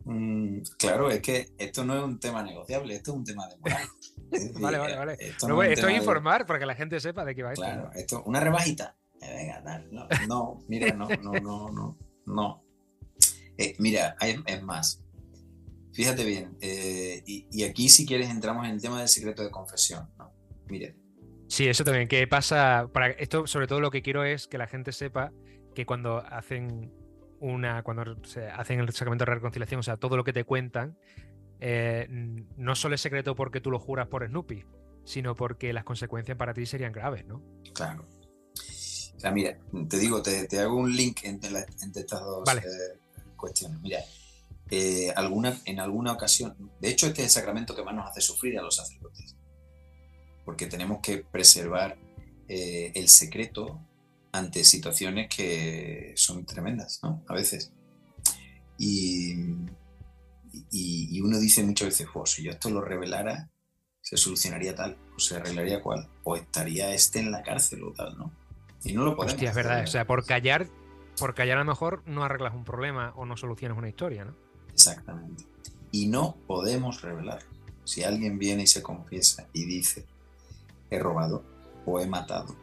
[SPEAKER 4] Mm, claro, es que esto no es un tema negociable, esto es un tema de moral. Decir,
[SPEAKER 1] Vale, vale,
[SPEAKER 4] eh,
[SPEAKER 1] vale.
[SPEAKER 4] Esto,
[SPEAKER 1] No,
[SPEAKER 4] no es un
[SPEAKER 1] esto es
[SPEAKER 4] tema de-
[SPEAKER 1] informar para que la gente sepa de qué va esto.
[SPEAKER 4] Claro, esto, una rebajita. Eh, venga, tal. No, no, mira, no, no, no, no, no. Eh, mira, es más. Fíjate bien, eh, y, y aquí si quieres entramos en el tema del secreto de confesión. ¿no? Mira,
[SPEAKER 1] Sí, eso también. ¿Qué pasa? Para esto, sobre todo, lo que quiero es que la gente sepa que cuando hacen una, cuando se hacen el sacramento de reconciliación, o sea, todo lo que te cuentan, eh, no solo es secreto porque tú lo juras por Snoopy, sino porque las consecuencias para ti serían graves, ¿no?
[SPEAKER 4] claro. O sea, mira, te digo, te, te hago un link entre, la- entre estas dos
[SPEAKER 1] Vale.
[SPEAKER 4] eh, cuestiones. Mira, eh, alguna, en alguna ocasión, de hecho este es el sacramento que más nos hace sufrir a los sacerdotes, porque tenemos que preservar eh, el secreto ante situaciones que son tremendas, ¿no? A veces. Y, y, y uno dice muchas veces, "Jo, si yo esto lo revelara, se solucionaría tal, o se arreglaría cual, o estaría este en la cárcel o tal, ¿no? Y no lo podemos.
[SPEAKER 1] Hostia, es verdad. O sea, por callar Porque allá a lo mejor no arreglas un problema o no solucionas una historia, ¿no?
[SPEAKER 4] Exactamente. Y no podemos revelar. Si alguien viene y se confiesa y dice, he robado o he matado,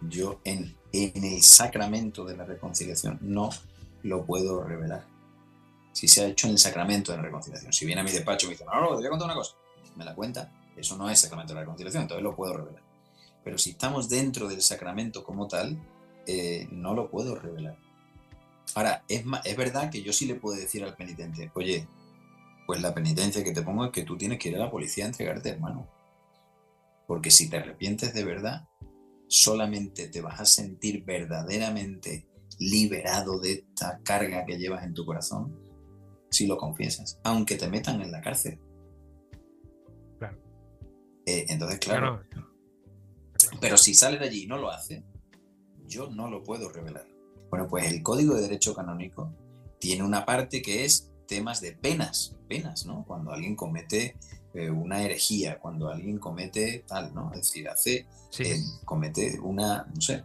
[SPEAKER 4] yo en, en el sacramento de la reconciliación no lo puedo revelar. Si se ha hecho en el sacramento de la reconciliación. Si viene a mi despacho y me dice, no, no, te voy a contar una cosa, me la cuenta, eso no es sacramento de la reconciliación, entonces lo puedo revelar. Pero si estamos dentro del sacramento como tal, eh, no lo puedo revelar. Ahora, es, es verdad que yo sí le puedo decir al penitente, oye, pues la penitencia que te pongo es que tú tienes que ir a la policía a entregarte, hermano. Porque si te arrepientes de verdad, solamente te vas a sentir verdaderamente liberado de esta carga que llevas en tu corazón si lo confiesas, aunque te metan en la cárcel.
[SPEAKER 1] Claro.
[SPEAKER 4] Eh, entonces, claro. Pero si sale de allí y no lo hace, yo no lo puedo revelar. Bueno, pues el Código de Derecho Canónico tiene una parte que es temas de penas, penas, ¿no? Cuando alguien comete eh, una herejía, cuando alguien comete tal, ¿no? Es decir, hace, eh, comete una, no sé,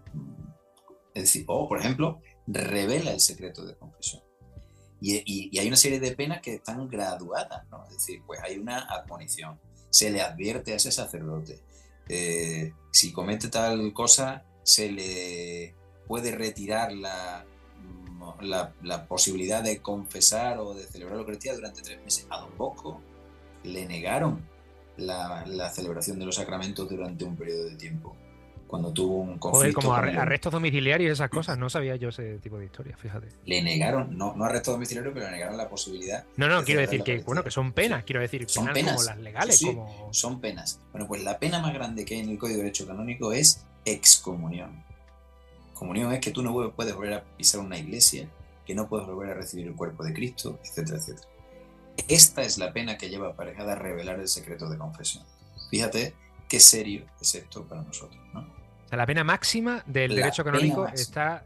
[SPEAKER 4] es decir, o por ejemplo, revela el secreto de confesión. Y, hay una serie de penas que están graduadas, ¿no? Es decir, pues hay una admonición, se le advierte a ese sacerdote. Eh, si comete tal cosa, se le puede retirar la, la, posibilidad de confesar o de celebrar la Eucaristía durante tres meses. A Don Bosco le negaron la, la, celebración de los sacramentos durante un periodo de tiempo cuando tuvo un conflicto.
[SPEAKER 1] como arrestos domiciliarios y esas cosas, no sabía yo ese tipo de historia, fíjate.
[SPEAKER 4] Le negaron, no, no arresto domiciliario, pero le negaron la posibilidad.
[SPEAKER 1] No, no, quiero decir que, bueno, que son penas, quiero decir, son penas, como las legales. como...
[SPEAKER 4] Son penas. Bueno, pues la pena más grande que hay en el Código de Derecho Canónico es excomunión. Comunión es que tú no puedes volver a pisar una iglesia, que no puedes volver a recibir el cuerpo de Cristo, etcétera, etcétera. Esta es la pena que lleva aparejada a revelar el secreto de confesión. Fíjate qué serio es esto para nosotros, ¿no?
[SPEAKER 1] la pena máxima del derecho canónico está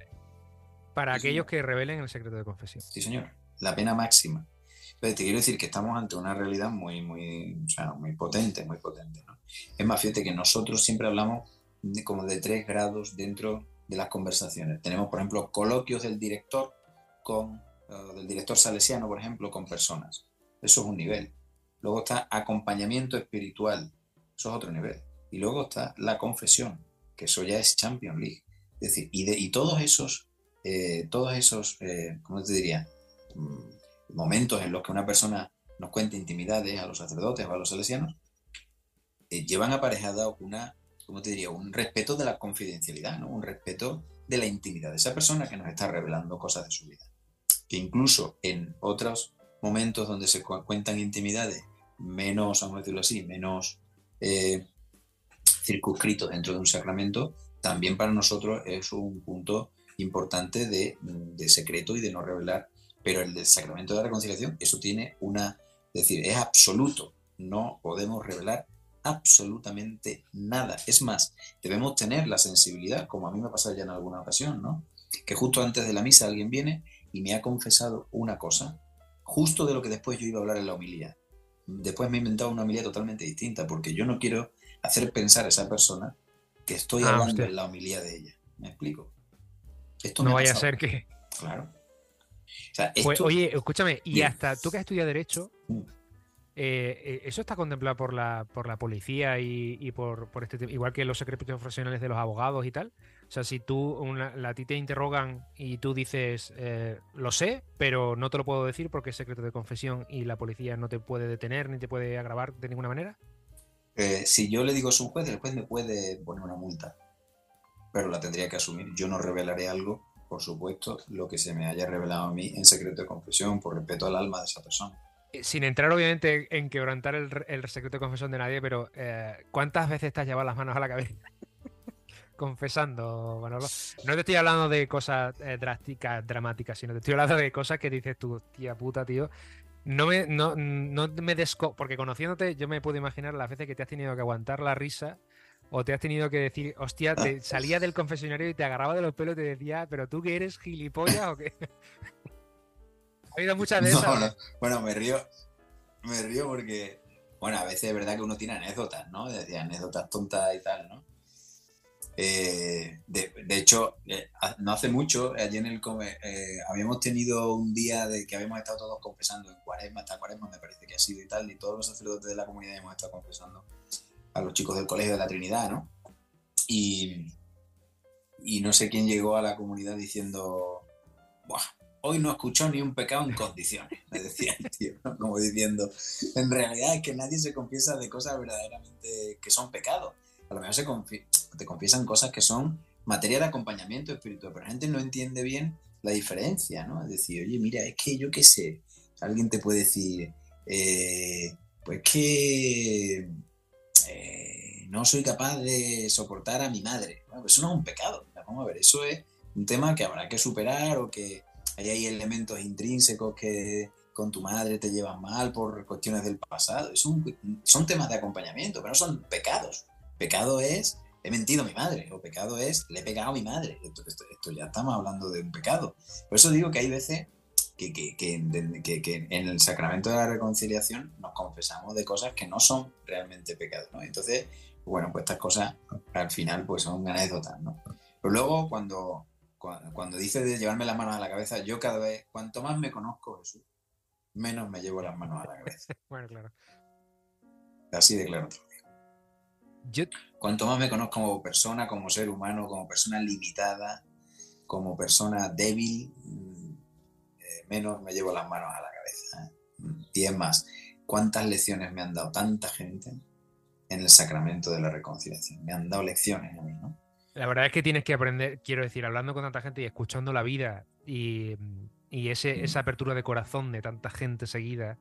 [SPEAKER 1] para aquellos que revelen el secreto de confesión.
[SPEAKER 4] Sí, señor. La pena máxima. Pero te quiero decir que estamos ante una realidad muy, muy, o sea, muy potente, muy potente. Es más, fíjate que nosotros siempre hablamos de, como de tres grados dentro de las conversaciones. Tenemos, por ejemplo, coloquios del director con, uh, del director salesiano, por ejemplo, con personas. Eso es un nivel. Luego está acompañamiento espiritual. Eso es otro nivel. Y luego está la confesión que eso ya es Champions League. Es decir, y, de, y todos esos, eh, todos esos, eh, ¿cómo te diría? Mm, momentos en los que una persona nos cuenta intimidades a los sacerdotes o a los salesianos, eh, llevan aparejada una, ¿cómo te diría? Un respeto de la confidencialidad, ¿no? Un respeto de la intimidad de esa persona que nos está revelando cosas de su vida. Que incluso en otros momentos donde se cuentan intimidades menos, vamos a decirlo así, menos circunscrito dentro de un sacramento, también para nosotros es un punto importante de, secreto y de no revelar. Pero el del sacramento de la reconciliación, eso tiene una, es decir, es absoluto. No podemos revelar absolutamente nada. Es más, debemos tener la sensibilidad, como a mí me ha pasado ya en alguna ocasión, ¿no? Que justo antes de la misa alguien viene y me ha confesado una cosa, justo de lo que después yo iba a hablar en la homilía. Después me he inventado una homilía totalmente distinta, porque yo no quiero hacer pensar a esa persona que estoy ah, hablando en la homilía de ella. ¿Me explico?
[SPEAKER 1] Esto no vaya a ser que.
[SPEAKER 4] Claro.
[SPEAKER 1] Pues, oye, escúchame, y hasta tú que has estudiado Derecho, mm. Eh, eh, ¿eso está contemplado por la, por la policía y, por, por, este igual que los secretos profesionales de los abogados y tal? O sea, si tú a ti te interrogan y tú dices, eh, lo sé, pero no te lo puedo decir porque es secreto de confesión y la policía no te puede detener ni te puede agravar de ninguna manera.
[SPEAKER 4] Si yo le digo a un juez, el juez me puede poner una multa, pero la tendría que asumir. Yo no revelaré algo, por supuesto, lo que se me haya revelado a mí en secreto de confesión, por respeto al alma de esa persona.
[SPEAKER 1] Eh, sin entrar, obviamente, en quebrantar el, secreto de confesión de nadie, pero eh, ¿cuántas veces te has llevado las manos a la cabeza? Confesando, Manolo. No te estoy hablando de cosas drásticas, dramáticas, sino te estoy hablando de cosas que dices tú, tía puta, tío, no me, no, no me desco. Porque conociéndote, yo me puedo imaginar las veces que te has tenido que aguantar la risa o te has tenido que decir, hostia, te salía del confesionario y te agarraba de los pelos y te decía, pero tú que eres gilipollas o qué. ha habido muchas veces.
[SPEAKER 4] Bueno, me río. Me río porque, bueno, a veces es verdad que uno tiene anécdotas, ¿no? Decía anécdotas tontas y tal, ¿no? Eh, de, hecho, eh, no hace mucho, allí en el eh, habíamos tenido un día de que habíamos estado todos confesando en cuaresma, hasta cuaresma me parece que ha sido y tal, y todos los sacerdotes de la comunidad hemos estado confesando a los chicos del Colegio de la Trinidad, ¿no? Y, y no sé quién llegó a la comunidad diciendo, Buah, hoy no escuchó ni un pecado en condiciones, me decía el tío, como diciendo, en realidad es que nadie se confiesa de cosas verdaderamente que son pecados a lo mejor se te confiesan cosas que son materia de acompañamiento espiritual, pero la gente no entiende bien la diferencia, ¿no? Es decir, oye, mira, es que yo qué sé, alguien te puede decir, eh, pues que eh, no soy capaz de soportar a mi madre. Eso no es un pecado, vamos a ver, eso es un tema que habrá que superar o que hay elementos intrínsecos que con tu madre te llevan mal por cuestiones del pasado. son temas de acompañamiento, pero no son pecados. Pecado es, he mentido a mi madre, o pecado es, le he pegado a mi madre. Esto, ya estamos hablando de un pecado. Por eso digo que hay veces que, en el sacramento de la reconciliación nos confesamos de cosas que no son realmente pecados. ¿no? Entonces, bueno, pues estas cosas al final pues son anécdotas. ¿no? Pero luego cuando, cuando, dice de llevarme las manos a la cabeza, yo cada vez, cuanto más me conozco, Jesús, menos me llevo las manos a la cabeza.
[SPEAKER 1] bueno, claro.
[SPEAKER 4] Así de claro. Cuanto más me conozco como persona, como ser humano, como persona limitada, como persona débil, mm, eh, menos me llevo las manos a la cabeza. ¿eh? Y es más, ¿cuántas lecciones me han dado tanta gente en el sacramento de la reconciliación? Me han dado lecciones a mí, ¿no?
[SPEAKER 1] La verdad es que tienes que aprender, quiero decir, hablando con tanta gente y escuchando la vida y, ese, mm. esa apertura de corazón de tanta gente seguida,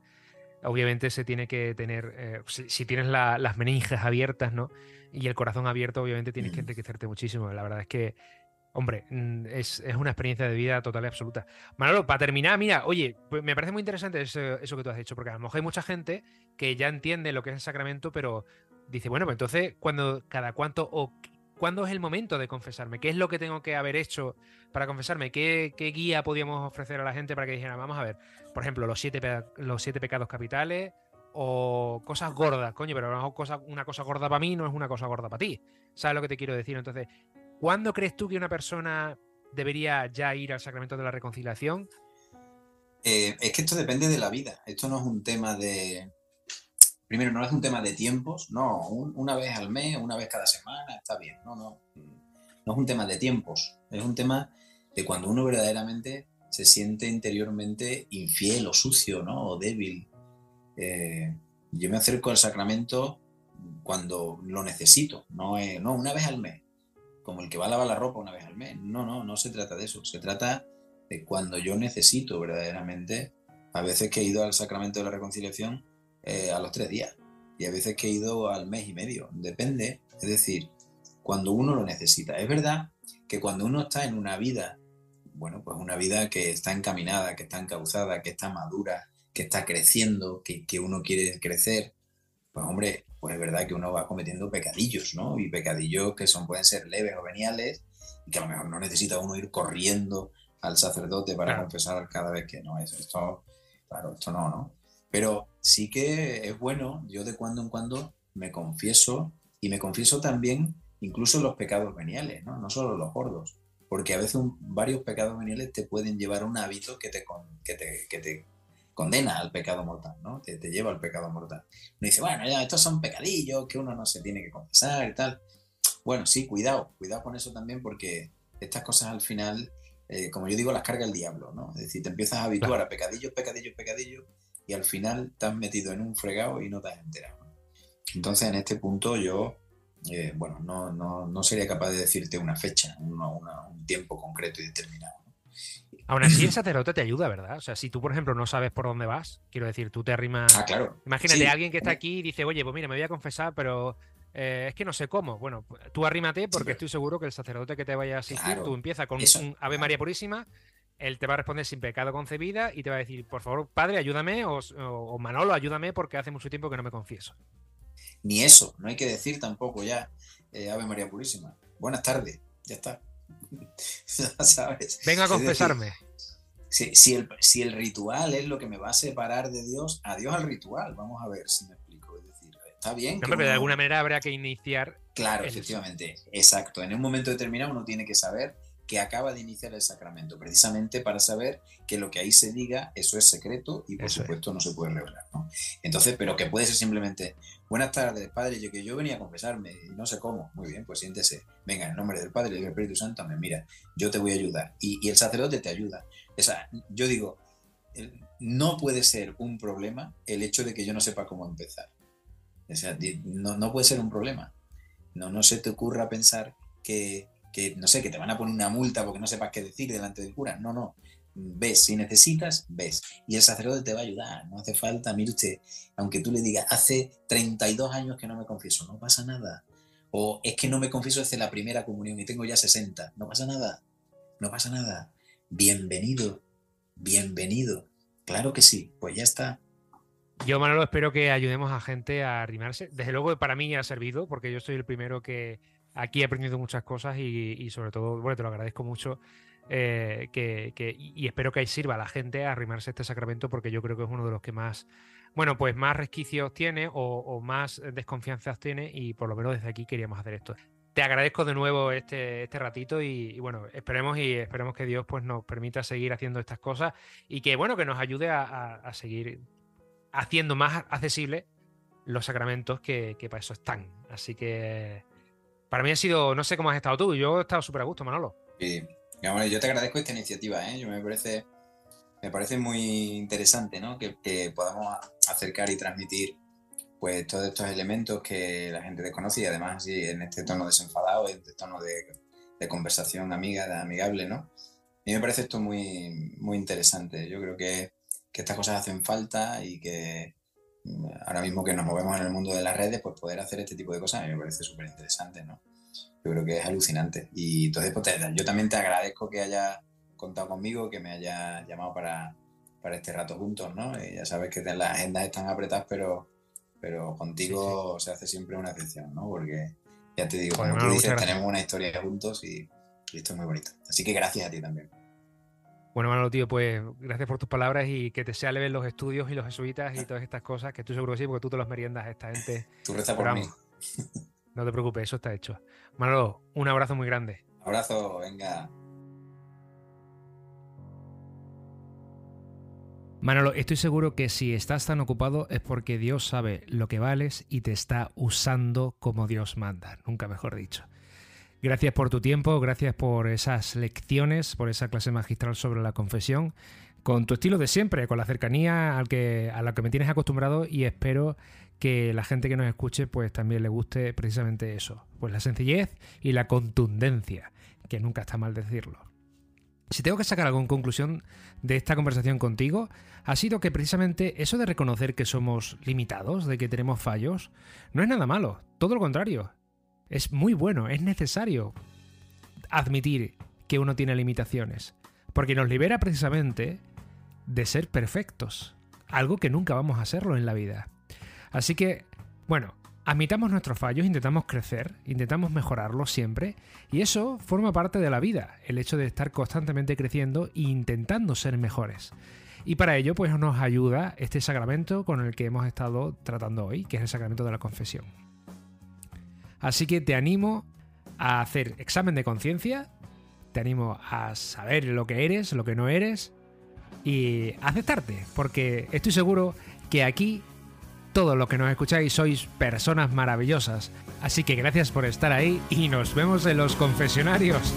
[SPEAKER 1] obviamente se tiene que tener, eh, si, tienes las meninges abiertas, ¿no? Y el corazón abierto, obviamente tienes que enriquecerte muchísimo. La verdad es que, hombre, mm, es, una experiencia de vida total y absoluta. Manolo, para terminar, mira, oye, pues me parece muy interesante eso, que tú has dicho, porque a lo mejor hay mucha gente que ya entiende lo que es el sacramento, pero dice, bueno, pues entonces, cuando, cada cuánto o ¿Cuándo es el momento de confesarme? ¿Qué es lo que tengo que haber hecho para confesarme? ¿Qué, guía podríamos ofrecer a la gente para que dijera, vamos a ver, por ejemplo, los siete, los siete pecados capitales o cosas gordas, coño, pero a lo mejor una cosa gorda para mí no es una cosa gorda para ti. ¿Sabes lo que te quiero decir? Entonces, ¿cuándo crees tú que una persona debería ya ir al sacramento de la reconciliación?
[SPEAKER 4] Eh, es que esto depende de la vida. Esto no es un tema de, primero, no es un tema de tiempos, no, una vez al mes, una vez cada semana, está bien, no, no, no es un tema de tiempos, es un tema de cuando uno verdaderamente se siente interiormente infiel o sucio, ¿no? O débil. Eh, yo me acerco al sacramento cuando lo necesito, no, no una vez al mes, como el que va a lavar la ropa una vez al mes. No, no, no se trata de eso. Se trata de cuando yo necesito verdaderamente. A veces que he ido al sacramento de la reconciliación eh, a los tres días. Y a veces que he ido al mes y medio. Depende. Es decir, cuando uno lo necesita. Es verdad que cuando uno está en una vida, bueno, pues una vida que está encaminada, que está encauzada, que está madura, que está creciendo, que, que uno quiere crecer, pues hombre, pues es verdad que uno va cometiendo pecadillos, ¿no? Y pecadillos que son, pueden ser leves o veniales y que a lo mejor no necesita uno ir corriendo al sacerdote para confesar cada vez que no es. Esto, claro, esto no, ¿no? Pero sí que es bueno, yo de cuando en cuando me confieso y me confieso también incluso los pecados veniales, ¿no? No solo los gordos, porque a veces varios pecados veniales te pueden llevar a un hábito que te, que te, condena al pecado mortal, ¿no? Te, te, lleva al pecado mortal. Uno dice, bueno, ya, estos son pecadillos que uno no se tiene que confesar y tal. Bueno, sí, cuidado, cuidado con eso también porque estas cosas al final, eh, como yo digo, las carga el diablo, ¿no? Es decir, te empiezas a habituar a pecadillos, pecadillos, pecadillos y al final te has metido en un fregado y no te has enterado. Entonces, en este punto yo, eh, bueno, no, no, no, sería capaz de decirte una fecha, un tiempo concreto y determinado.
[SPEAKER 1] Aún así, el sacerdote te ayuda, ¿verdad? O sea, si tú, por ejemplo, no sabes por dónde vas, quiero decir, tú te arrimas.
[SPEAKER 4] Ah, claro.
[SPEAKER 1] Imagínate a alguien que está aquí y dice, oye, pues mira, me voy a confesar, pero eh, es que no sé cómo. Bueno, tú arrímate porque estoy seguro que el sacerdote que te vaya a asistir, tú empieza con un Ave María Purísima él te va a responder sin pecado concebida y te va a decir, por favor, padre, ayúdame, o, Manolo, ayúdame porque hace mucho tiempo que no me confieso.
[SPEAKER 4] Ni eso, no hay que decir tampoco ya, eh, Ave María Purísima. Buenas tardes, ya está.
[SPEAKER 1] ¿Sabes? Venga a confesarme.
[SPEAKER 4] si, el, si el ritual es lo que me va a separar de Dios, adiós al ritual, vamos a ver si me explico. Es decir, está bien.
[SPEAKER 1] pero de alguna manera habrá que iniciar.
[SPEAKER 4] Claro, efectivamente, exacto. En un momento determinado uno tiene que saber que acaba de iniciar el sacramento, precisamente para saber que lo que ahí se diga, eso es secreto y por supuesto no se puede revelar. ¿no? Entonces, pero que puede ser simplemente, buenas tardes, padre, yo que yo venía a confesarme y no sé cómo, muy bien, pues siéntese, venga, en nombre del Padre y del Espíritu Santo, me mira, yo te voy a ayudar y, el sacerdote te ayuda. O sea, yo digo, no puede ser un problema el hecho de que yo no sepa cómo empezar. O sea, no, no puede ser un problema. No, no se te ocurra pensar que que no sé, que te van a poner una multa porque no sepas qué decir delante del cura. No, no. Ves, si necesitas, ves. Y el sacerdote te va a ayudar. No hace falta, mire usted, aunque tú le digas, hace 32 años que no me confieso, no pasa nada. O es que no me confieso desde la primera comunión y tengo ya 60. No pasa nada. No pasa nada. Bienvenido. Bienvenido. Claro que sí. Pues ya está.
[SPEAKER 1] Yo, Manolo, espero que ayudemos a gente a arrimarse. Desde luego, para mí ha servido, porque yo soy el primero que, aquí he aprendido muchas cosas y, sobre todo, bueno, te lo agradezco mucho. Eh, que, y espero que ahí sirva a la gente a arrimarse a este sacramento porque yo creo que es uno de los que más, bueno, pues más resquicios tiene o, más desconfianzas tiene y por lo menos desde aquí queríamos hacer esto. Te agradezco de nuevo este, este ratito y, bueno, esperemos y esperemos que Dios pues nos permita seguir haciendo estas cosas y que bueno, que nos ayude a, seguir haciendo más accesibles los sacramentos que para eso están. Así que para mí ha sido, no sé cómo has estado tú, yo he estado súper a gusto, Manolo.
[SPEAKER 4] Sí, yo te agradezco esta iniciativa, ¿eh? Yo me parece, me parece muy interesante, ¿no? Que, podamos acercar y transmitir pues todos estos elementos que la gente desconoce y además en este tono desenfadado, en este tono de, conversación amiga, de amigable, ¿no? A mí me parece esto muy, muy interesante. Yo creo que, que estas cosas hacen falta y que, ahora mismo que nos movemos en el mundo de las redes, pues poder hacer este tipo de cosas a mí me parece súper interesante, ¿no? Yo creo que es alucinante. Y entonces, pues, yo también te agradezco que hayas contado conmigo, que me hayas llamado para, para este rato juntos, ¿no? Y ya sabes que las agendas están apretadas, pero, pero contigo se hace siempre una excepción, ¿no? Porque ya te digo, como tú dices, tenemos una historia juntos y esto es muy bonito. Así que gracias a ti también.
[SPEAKER 1] Bueno, Manolo, tío, pues gracias por tus palabras y que te sea leve los estudios y los jesuitas y todas estas cosas, que tú seguro que sí, porque tú te los meriendas a esta gente.
[SPEAKER 4] Tú reza por mí.
[SPEAKER 1] No te preocupes, eso está hecho. Manolo, un abrazo muy grande.
[SPEAKER 4] Abrazo, venga.
[SPEAKER 1] Manolo, estoy seguro que si estás tan ocupado es porque Dios sabe lo que vales y te está usando como Dios manda, nunca mejor dicho. Gracias por tu tiempo, gracias por esas lecciones, por esa clase magistral sobre la confesión, con tu estilo de siempre, con la cercanía a la que me tienes acostumbrado y espero que la gente que nos escuche pues también le guste precisamente eso, pues la sencillez y la contundencia, que nunca está mal decirlo. Si tengo que sacar algo en conclusión de esta conversación contigo, ha sido que precisamente eso de reconocer que somos limitados, de que tenemos fallos, no es nada malo, todo lo contrario, es muy bueno, es necesario admitir que uno tiene limitaciones, porque nos libera precisamente de ser perfectos, algo que nunca vamos a hacerlo en la vida. Así que, bueno, admitamos nuestros fallos, intentamos crecer, intentamos mejorarlos siempre, y eso forma parte de la vida, el hecho de estar constantemente creciendo e intentando ser mejores. Y para ello, pues nos ayuda este sacramento con el que hemos estado tratando hoy, que es el sacramento de la confesión. Así que te animo a hacer examen de conciencia, te animo a saber lo que eres, lo que no eres y aceptarte, porque estoy seguro que aquí todos los que nos escucháis sois personas maravillosas. Así que gracias por estar ahí y nos vemos en los confesionarios.